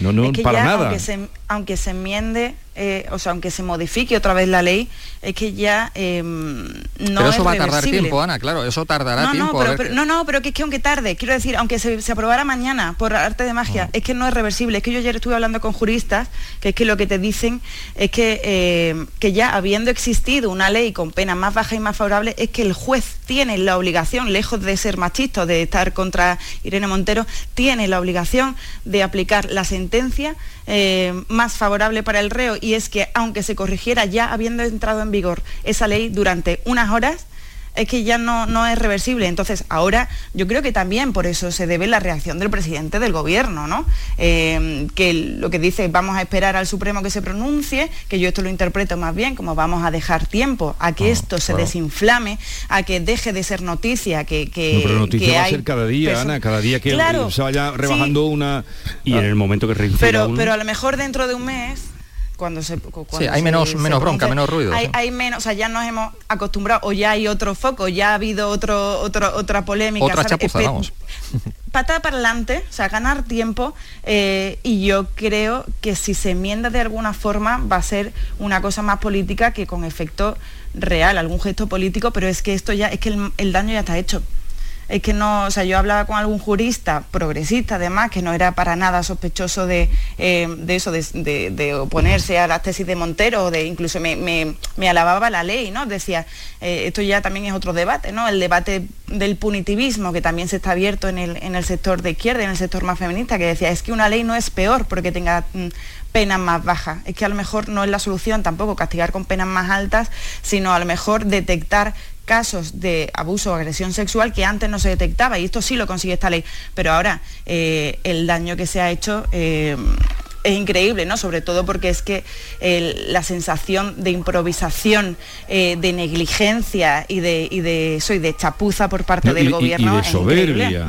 No, no, es que para ya, nada. Aunque se, aunque se enmiende, eh, o sea, aunque se modifique otra vez la ley, es que ya eh, no pero eso es va a tardar tiempo, Ana, claro, eso tardará No, tiempo. no, a pero, ver pero- qué- no, no, pero que es que aunque tarde, quiero decir, aunque se, se aprobara mañana por arte de magia, es que no es reversible. Es que yo ayer estuve hablando con juristas, que es que lo que te dicen es que, eh, que ya habiendo existido una ley con penas más bajas y más favorables, es que el juez tiene la obligación, lejos de ser machista, o de estar contra Irene Montero, tiene la obligación de aplicar la sentencia eh, más favorable para el reo y es que aunque se corrigiera ya habiendo entrado en vigor esa ley durante unas horas, es que ya no, no es reversible. Entonces, ahora yo creo que también por eso se debe la reacción del presidente del gobierno, ¿no? Eh, que lo que dice, vamos a esperar al Supremo que se pronuncie, que yo esto lo interpreto más bien como vamos a dejar tiempo a que esto se claro. desinflame, a que deje de ser noticia, que, que, No, pero noticia que va a ser cada día, Ana, cada día que Claro, se vaya rebajando una... Y en el momento que pero, pero a lo mejor dentro de un mes cuando se cuando hay se- menos- se menos bronca, menos ruido, hay, sí. hay menos o sea ya nos hemos acostumbrado o ya hay otro foco ya ha habido otro, otro otra polémica Otra chapuza, vamos. patada para adelante, o sea, ganar tiempo eh, y yo creo que si se enmienda de alguna forma va a ser una cosa más política que con efecto real, algún gesto político, pero es que esto ya, es que el, el daño ya está hecho. Es que no, o sea, yo hablaba con algún jurista progresista además, que no era para nada sospechoso de, eh, de eso, de, de- oponerse a las tesis de Montero, de incluso me, me- me alababa la ley, ¿no? Decía, eh, esto ya también es otro debate, ¿no? El debate del punitivismo, que también se está abierto en el, en el sector de izquierda, en el sector más feminista, que decía, es que una ley no es peor porque tenga mm, penas más bajas. Es que a lo mejor no es la solución tampoco castigar con penas más altas, sino a lo mejor detectar casos de abuso o agresión sexual que antes no se detectaba y esto sí lo consigue esta ley, pero ahora eh, el daño que se ha hecho eh, es increíble, ¿no? Sobre todo porque es que el- la sensación de improvisación, eh, de negligencia y de, y de eso y de chapuza por parte No, del y- y gobierno de soberbia.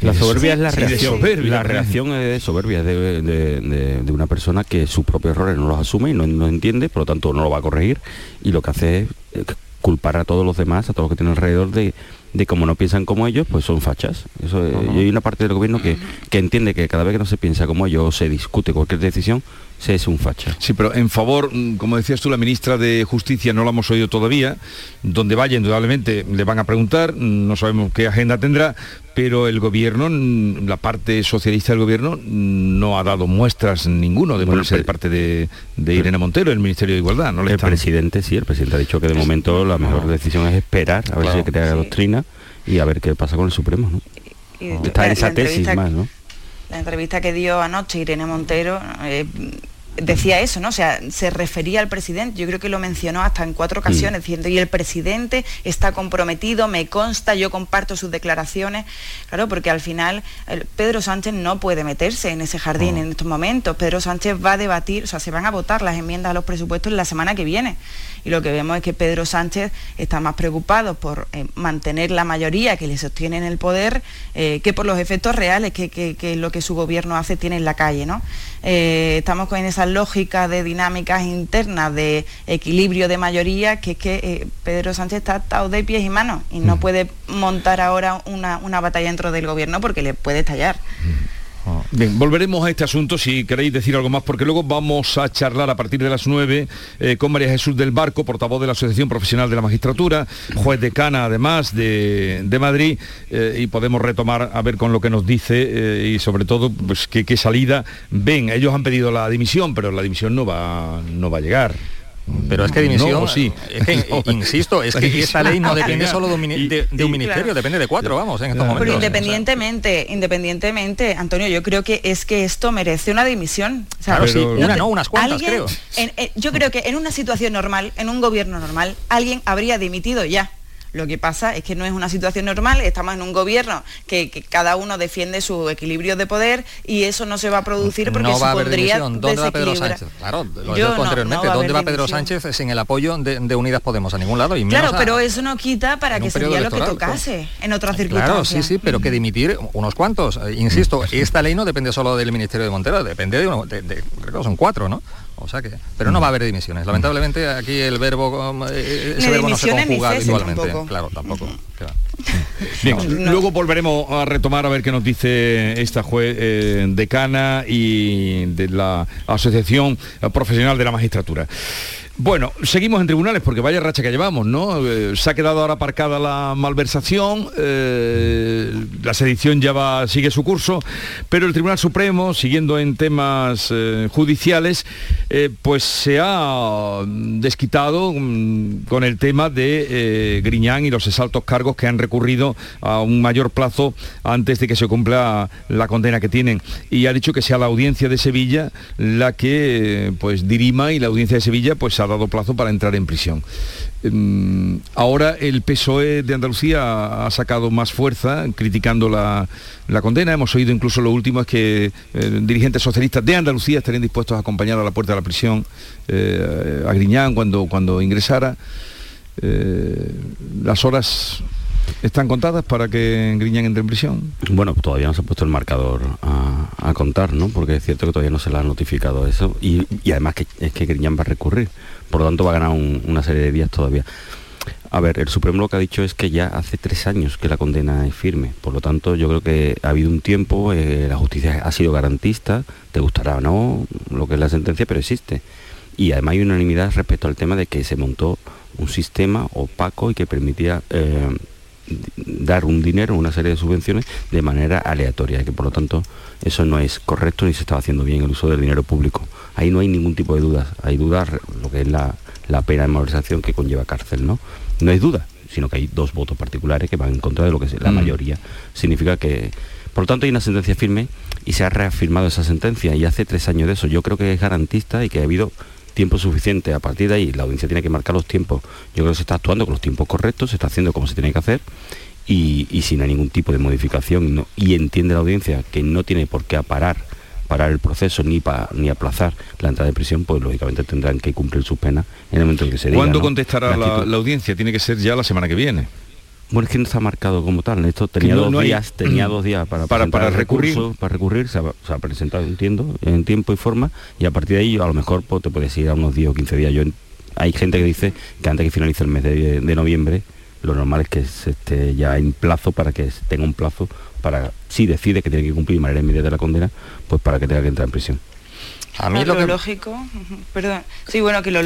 La soberbia es la reacción. la reacción es de soberbia, es de, de- de- de una persona que sus propios errores no los asume y no, no entiende, por lo tanto no lo va a corregir y lo que hace es eh, culpar a todos los demás, a todos los que tienen alrededor de, de como no piensan como ellos, pues son fachas. Eso, eh, Y hay una parte del gobierno que, que entiende que cada vez que no se piensa como ellos o se discute cualquier decisión, se es un facha. Sí, pero en favor, mm, como decías tú, la ministra de Justicia no la hemos oído todavía, donde vaya indudablemente le van a preguntar, no sabemos qué agenda tendrá, pero el gobierno, mm, la parte socialista del gobierno, mm, no ha dado muestras ninguno de Bueno, ponerse de parte de, de Irene Montero, el Ministerio de Igualdad. No le El están- presidente sí, el presidente ha dicho que de momento la mejor decisión es esperar a ver Claro. si se crea doctrina y a ver qué pasa con el Supremo. ¿no? Y Está en esa tesis entrevista- más, ¿no? La entrevista que dio anoche Irene Montero, eh, decía eso, ¿no? O sea, se refería al presidente, yo creo que lo mencionó hasta en cuatro ocasiones, diciendo, y el presidente está comprometido, me consta, yo comparto sus declaraciones, claro, porque al final Pedro Sánchez no puede meterse en ese jardín en estos momentos, Pedro Sánchez va a debatir, o sea, se van a votar las enmiendas a los presupuestos la semana que viene y lo que vemos es que Pedro Sánchez está más preocupado por eh, mantener la mayoría que le sostiene en el poder eh, que por los efectos reales que, que, lo que su gobierno hace tiene en la calle. ¿no? Eh, estamos con esa lógica de dinámicas internas, de equilibrio de mayoría, que es que Pedro Sánchez está atado de pies y manos y no mm. puede montar ahora una, una batalla dentro del gobierno porque le puede estallar. Bien, volveremos a este asunto si queréis decir algo más, porque luego vamos a charlar a partir de las 9 eh, con María Jesús del Barco, portavoz de la Asociación Profesional de la Magistratura, juez de Cana además de, Madrid, eh, y podemos retomar a ver con lo que nos dice eh, y sobre todo pues, qué, salida ven. Ellos han pedido la dimisión, pero la dimisión no va, no va a llegar. Pero es que dimisión, sí. insisto, es que esta ley no depende solo de un, ministerio, depende de cuatro, vamos, en estos momentos. Pero independientemente, independientemente, Antonio, yo creo que es que esto merece una dimisión. claro, sí, una no, unas cuantas, creo. yo creo que en una situación normal, en un gobierno normal, alguien habría dimitido ya. Lo que pasa es que no es una situación normal, estamos en un gobierno que, cada uno defiende su equilibrio de poder y eso no se va a producir porque no va supondría ¿Dónde va Pedro Sánchez? Claro, lo he dicho anteriormente, ¿dónde va Pedro Sánchez sin el apoyo de, Unidas Podemos? A ningún lado. Y claro, pero eso no quita para que sería lo que tocase en otras circunstancias. Claro, sí, sí, pero que dimitir unos cuantos. Eh, insisto, esta ley no depende solo del Ministerio de Montero, depende de uno, de, creo que son cuatro, ¿no? O sea que, pero no va a haber dimisiones. Lamentablemente aquí el verbo, eh, ese verbo no se conjuga habitualmente. Claro, tampoco. Bien, luego volveremos a retomar a ver qué nos dice esta juez eh, decana y de la Asociación Profesional de la Magistratura. Bueno, seguimos en tribunales porque vaya racha que llevamos, ¿no? Eh, se ha quedado ahora aparcada la malversación, eh, la sedición ya va, sigue su curso, pero el Tribunal Supremo, siguiendo en temas eh, judiciales, pues se ha desquitado mm, con el tema de Griñán y los exaltos cargos que han recurrido a un mayor plazo antes de que se cumpla la condena que tienen. Y ha dicho que sea la audiencia de Sevilla la que pues dirima y la audiencia de Sevilla pues dado plazo para entrar en prisión. Em, ahora el PSOE de Andalucía ha sacado más fuerza criticando la, condena. Hemos oído incluso lo último es que eh, dirigentes socialistas de Andalucía estarían dispuestos a acompañar a la puerta de la prisión eh, a Griñán cuando, cuando ingresara. Eh, las horas ¿Están contadas para que Griñán entre en prisión? Bueno, todavía no se ha puesto el marcador a, contar, ¿no? Porque es cierto que todavía no se le ha notificado eso y, además que es que Griñán va a recurrir, por lo tanto va a ganar una serie de días todavía. A ver, el Supremo lo que ha dicho es que ya hace tres años que la condena es firme, por lo tanto yo creo que ha habido un tiempo, eh, la justicia ha sido garantista, te gustará o no lo que es la sentencia, pero existe. Y además hay unanimidad respecto al tema de que se montó un sistema opaco y que permitía eh, dar un dinero, una serie de subvenciones de manera aleatoria, que por lo tanto eso no es correcto ni se estaba haciendo bien el uso del dinero público. Ahí no hay ningún tipo de dudas, hay dudas lo que es la, pena de malversación que conlleva cárcel, ¿no? No hay duda, sino que hay dos votos particulares que van en contra de lo que es la mm. mayoría. Significa que, por lo tanto, hay una sentencia firme y se ha reafirmado esa sentencia y hace tres años de eso. Yo creo que es garantista y que ha habido tiempo suficiente. A partir de ahí la audiencia tiene que marcar los tiempos. Yo creo que se está actuando con los tiempos correctos, se está haciendo como se tiene que hacer y, y sin ningún tipo de modificación. Y entiende la audiencia que no tiene por qué parar parar el proceso ni, pa, ni aplazar la entrada de prisión, pues lógicamente tendrán que cumplir sus penas en el momento en que se diga. ¿Cuándo contestará la, audiencia? Tiene que ser ya la semana que viene. Bueno, es que no está marcado como tal. Esto tenía dos días, tenía dos días para, para, para recurrir. para recurrir, se ha, presentado, entiendo, en tiempo y forma, y a partir de ahí a lo mejor pues, te puedes ir a unos 10 o 15 días. Yo, hay gente que dice que antes que finalice el mes de, noviembre, lo normal es que se esté ya en plazo para que tenga un plazo para, si decide que tiene que cumplir de manera inmediata la condena, pues para que tenga que entrar en prisión. A lo, lógico, perdón, sí, bueno, que lo,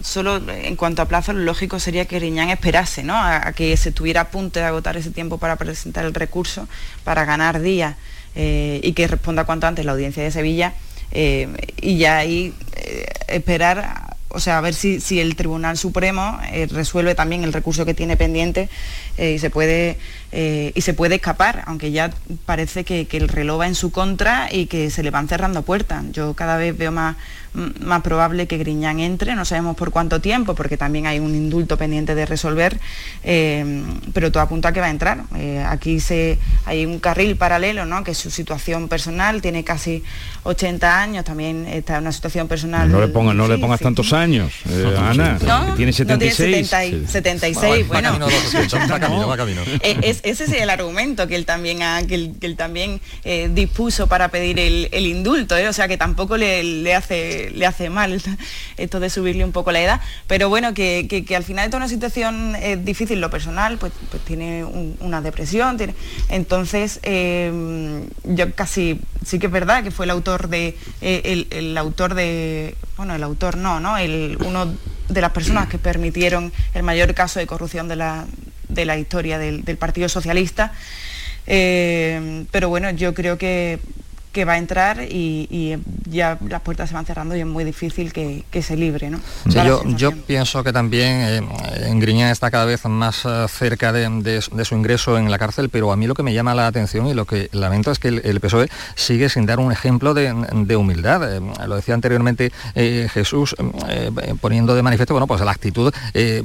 solo en cuanto a plazo, lo lógico sería que Riñán esperase, ¿no? A, que se estuviera a punto de agotar ese tiempo para presentar el recurso, para ganar días eh, y que responda cuanto antes la audiencia de Sevilla eh, y ya ahí eh, esperar o sea, a ver si, el Tribunal Supremo resuelve también el recurso que tiene pendiente eh, y se puede eh, y se puede escapar, aunque ya parece que, que, el reloj va en su contra y que se le van cerrando puertas. Yo cada vez veo más, más probable que Griñán entre, no sabemos por cuánto tiempo, porque también hay un indulto pendiente de resolver, eh, pero todo apunta a que va a entrar. Eh, aquí se, hay un carril paralelo, ¿no? que es su situación personal, tiene casi 80 años, también está en una situación personal. No le pongas, no sí, le pongas sí, tantos años, eh, Ana. No, tiene 76. No tiene 70, 76, bueno. bueno. Camino, va camino. Es, ese es el argumento que él también, ha, que él, que él también eh, dispuso para pedir el, el indulto, ¿eh? o sea que tampoco le, le, hace, le hace mal esto de subirle un poco la edad, pero bueno, que, que, que al final de toda una situación eh, difícil, lo personal, pues, pues tiene un, una depresión, tiene, entonces eh, yo casi, sí que es verdad que fue el autor de, eh, el, el, autor de, bueno, el autor no, ¿no? El, uno de las personas que permitieron el mayor caso de corrupción de la, de la historia del, Partido Socialista. Eh, pero bueno, yo creo que, que va a entrar y, y, ya las puertas se van cerrando y es muy difícil que, que se libre. ¿no? Sí, yo, yo, pienso que también eh, en Griñán está cada vez más uh, cerca de, de, de, su ingreso en la cárcel, pero a mí lo que me llama la atención y lo que lamento es que el, el PSOE sigue sin dar un ejemplo de, de humildad. Eh, lo decía anteriormente eh, Jesús, eh, poniendo de manifiesto bueno, pues la actitud eh,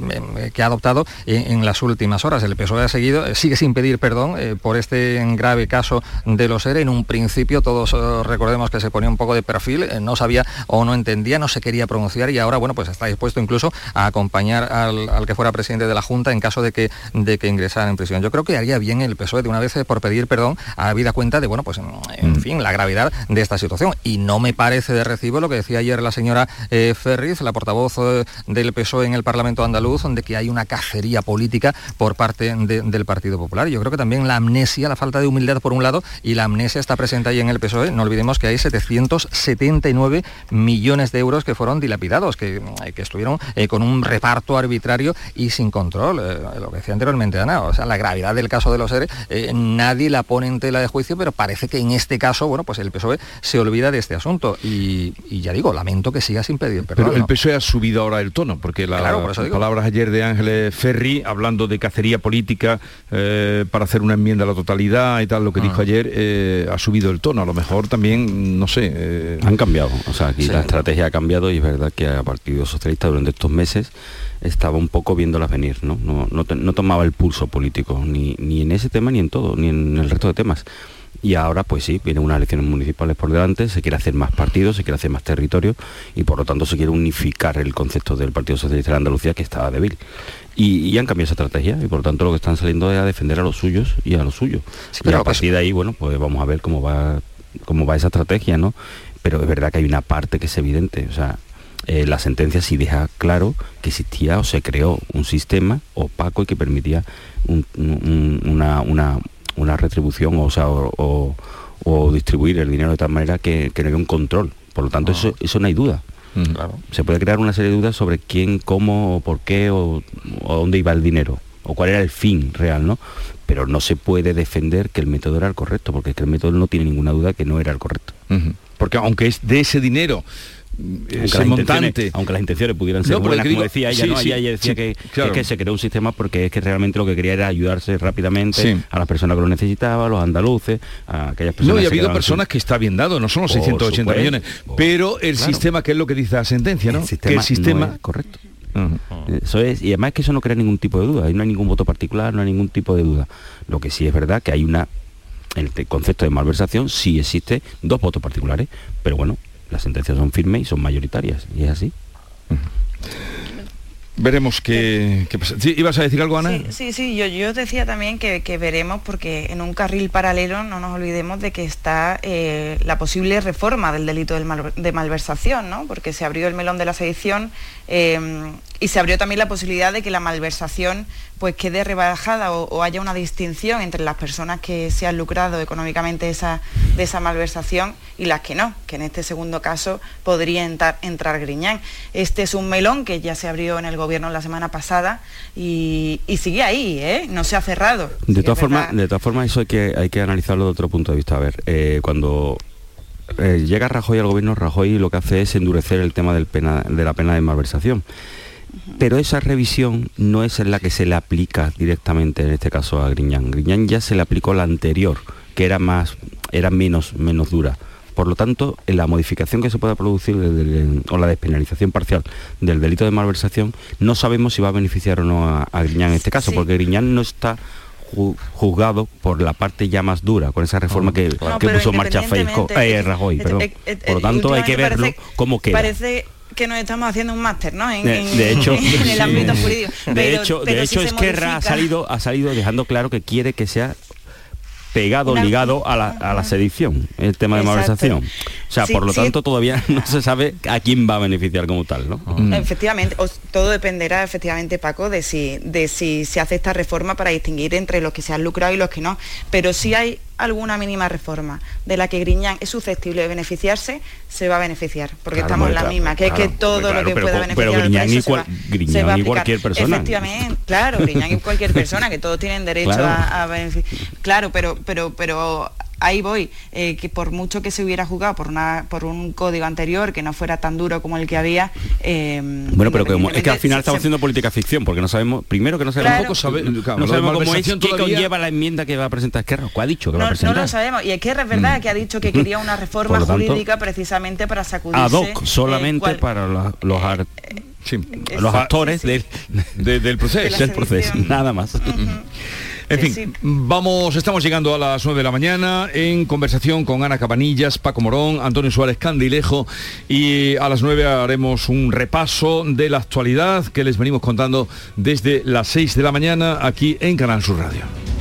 que ha adoptado en, en, las últimas horas. El PSOE ha seguido, sigue sin pedir perdón por este grave caso de los ERE. En un principio todo todos recordemos que se ponía un poco de perfil, eh, no sabía o no entendía, no se quería pronunciar y ahora, bueno, pues está dispuesto incluso a acompañar al, al que fuera presidente de la Junta en caso de que, de que ingresara en prisión. Yo creo que haría bien el PSOE de una vez por pedir perdón, habida cuenta de, bueno, pues en fin, la gravedad de esta situación. Y no me parece de recibo lo que decía ayer la señora eh, Ferriz, la portavoz eh, del PSOE en el Parlamento andaluz, donde que hay una cacería política por parte de, del Partido Popular. Yo creo que también la amnesia, la falta de humildad por un lado, y la amnesia está presente ahí en el PSOE. No olvidemos que hay 779 millones de euros que fueron dilapidados, que, que estuvieron eh, con un reparto arbitrario y sin control. Eh, lo que decía anteriormente Ana, o sea, la gravedad del caso de los ERE, eh, nadie la pone en tela de juicio, pero parece que en este caso, bueno, pues el PSOE se olvida de este asunto. Y, y ya digo, lamento que siga sin pedir perdón. Pero el PSOE ha subido ahora el tono, porque la, claro, las palabras ayer de Ángeles Ferri, hablando de cacería política eh, para hacer una enmienda a la totalidad y tal, lo que ah. dijo ayer, eh, ha subido el tono. A lo mejor también, no sé... Eh... Han cambiado, o sea, aquí sí. la estrategia ha cambiado y es verdad que al Partido Socialista durante estos meses estaba un poco viéndolas venir, ¿no? No, no, no tomaba el pulso político, ni, ni en ese tema ni en todo, ni en el resto de temas. Y ahora, pues sí, vienen unas elecciones municipales por delante, se quiere hacer más partidos, se quiere hacer más territorio y por lo tanto se quiere unificar el concepto del Partido Socialista de Andalucía que estaba débil. Y, y, han cambiado esa estrategia y por lo tanto lo que están saliendo es a defender a los suyos y a los suyos. Sí, pero y a partir de ahí, bueno, pues vamos a ver cómo va, cómo va esa estrategia, ¿no? Pero es verdad que hay una parte que es evidente, o sea, eh, la sentencia sí deja claro que existía o se creó un sistema opaco y que permitía un, un, una, una, una retribución o, sea, o, o, o, distribuir el dinero de tal manera que, que no haya un control. Por lo tanto, oh. eso, eso no hay duda. Mm, claro. Se puede crear una serie de dudas sobre quién, cómo, o por qué, o, o dónde iba el dinero, o cuál era el fin real, ¿no? Pero no se puede defender que el método era el correcto, porque es que el método no tiene ninguna duda que no era el correcto. Uh -huh. Porque aunque es de ese dinero aunque montante. aunque las intenciones pudieran ser no, buenas, digo, como decía ella, sí, ¿no? Sí, ella decía sí, que, claro. es que se creó un sistema porque es que realmente lo que quería era ayudarse rápidamente a las personas que lo necesitaban, a los andaluces, a aquellas personas. No, y ha habido personas sin... que está bien dado, no son los 680 supuesto, millones, pero el claro. sistema, que es lo que dice la sentencia, ¿no? El sistema, que el sistema no correcto. Uh -huh. Eso es, y además que eso no crea ningún tipo de duda, no hay ningún voto particular, no hay ningún tipo de duda. Lo que sí es verdad que hay una, el concepto de malversación sí existe dos votos particulares, pero bueno, las sentencias son firmes y son mayoritarias, y es así. Uh -huh. Veremos qué, qué, pasa. ¿Sí, ¿Ibas a decir algo, Ana? Sí, sí, sí. Yo, yo decía también que, que, veremos, porque en un carril paralelo no nos olvidemos de que está eh, la posible reforma del delito de, mal, de, malversación, ¿no? Porque se abrió el melón de la sedición eh, y se abrió también la posibilidad de que la malversación pues quede rebajada o, o, haya una distinción entre las personas que se han lucrado económicamente esa, de esa malversación y las que no, que en este segundo caso podría entrar, entrar Griñán. Este es un melón que ya se abrió en el gobierno la semana pasada y, y sigue ahí, ¿eh? no se ha cerrado. De todas formas, de todas formas eso hay que, hay que analizarlo de otro punto de vista. A ver, eh, cuando eh, llega Rajoy al gobierno, Rajoy lo que hace es endurecer el tema del pena, de la pena de malversación Pero esa revisión no es la que se le aplica directamente en este caso a Griñán. Griñán ya se le aplicó la anterior, que era más, era menos, menos dura. Por lo tanto, en la modificación que se pueda producir o la despenalización parcial del delito de malversación, no sabemos si va a beneficiar o no a, Griñán en este caso, porque Griñán no está juzgado por la parte ya más dura, con esa reforma que, puso en marcha Facebook, eh, Rajoy. Perdón. por lo tanto, hay que verlo como queda. Parece que nos estamos haciendo un máster, ¿no? En, de, hecho, en el ámbito jurídico. de hecho, de hecho Esquerra ha salido, ha salido dejando claro que quiere que sea pegado, ligado a la, sedición, el tema de malversación. O sea, por lo tanto, todavía no se sabe a quién va a beneficiar como tal, ¿no? Mm. Efectivamente, todo dependerá, efectivamente, Paco, de si, de si se hace esta reforma para distinguir entre los que se han lucrado y los que no. Pero si hay alguna mínima reforma de la que Griñán es susceptible de beneficiarse, se va a beneficiar, porque estamos en la misma, que es que todo lo que pueda beneficiar pero Griñán, y, cualquier persona. Efectivamente, claro, Griñán y cualquier persona, que todos tienen derecho a, a beneficiar. Claro, pero, pero, pero ahí voy, eh, que por mucho que se hubiera jugado por, una, por un código anterior que no fuera tan duro como el que había... Eh, bueno, pero es que al final estamos haciendo política ficción, porque no sabemos, primero que no sabemos, no sabemos cómo es, qué conlleva la enmienda que va a presentar Esquerra, ¿cuál ha dicho que no, va a presentar? No lo sabemos, y Esquerra es verdad mm. que ha dicho que quería una reforma jurídica precisamente para sacudirse... Ad hoc, solamente para los, los, actores del, del proceso, del proceso, nada más. En fin, vamos, estamos llegando a las 9 de la mañana en conversación con Ana Cabanillas, Paco Morón, Antonio Suárez Candilejo y a las 9 haremos un repaso de la actualidad que les venimos contando desde las 6 de la mañana aquí en Canal Sur Radio.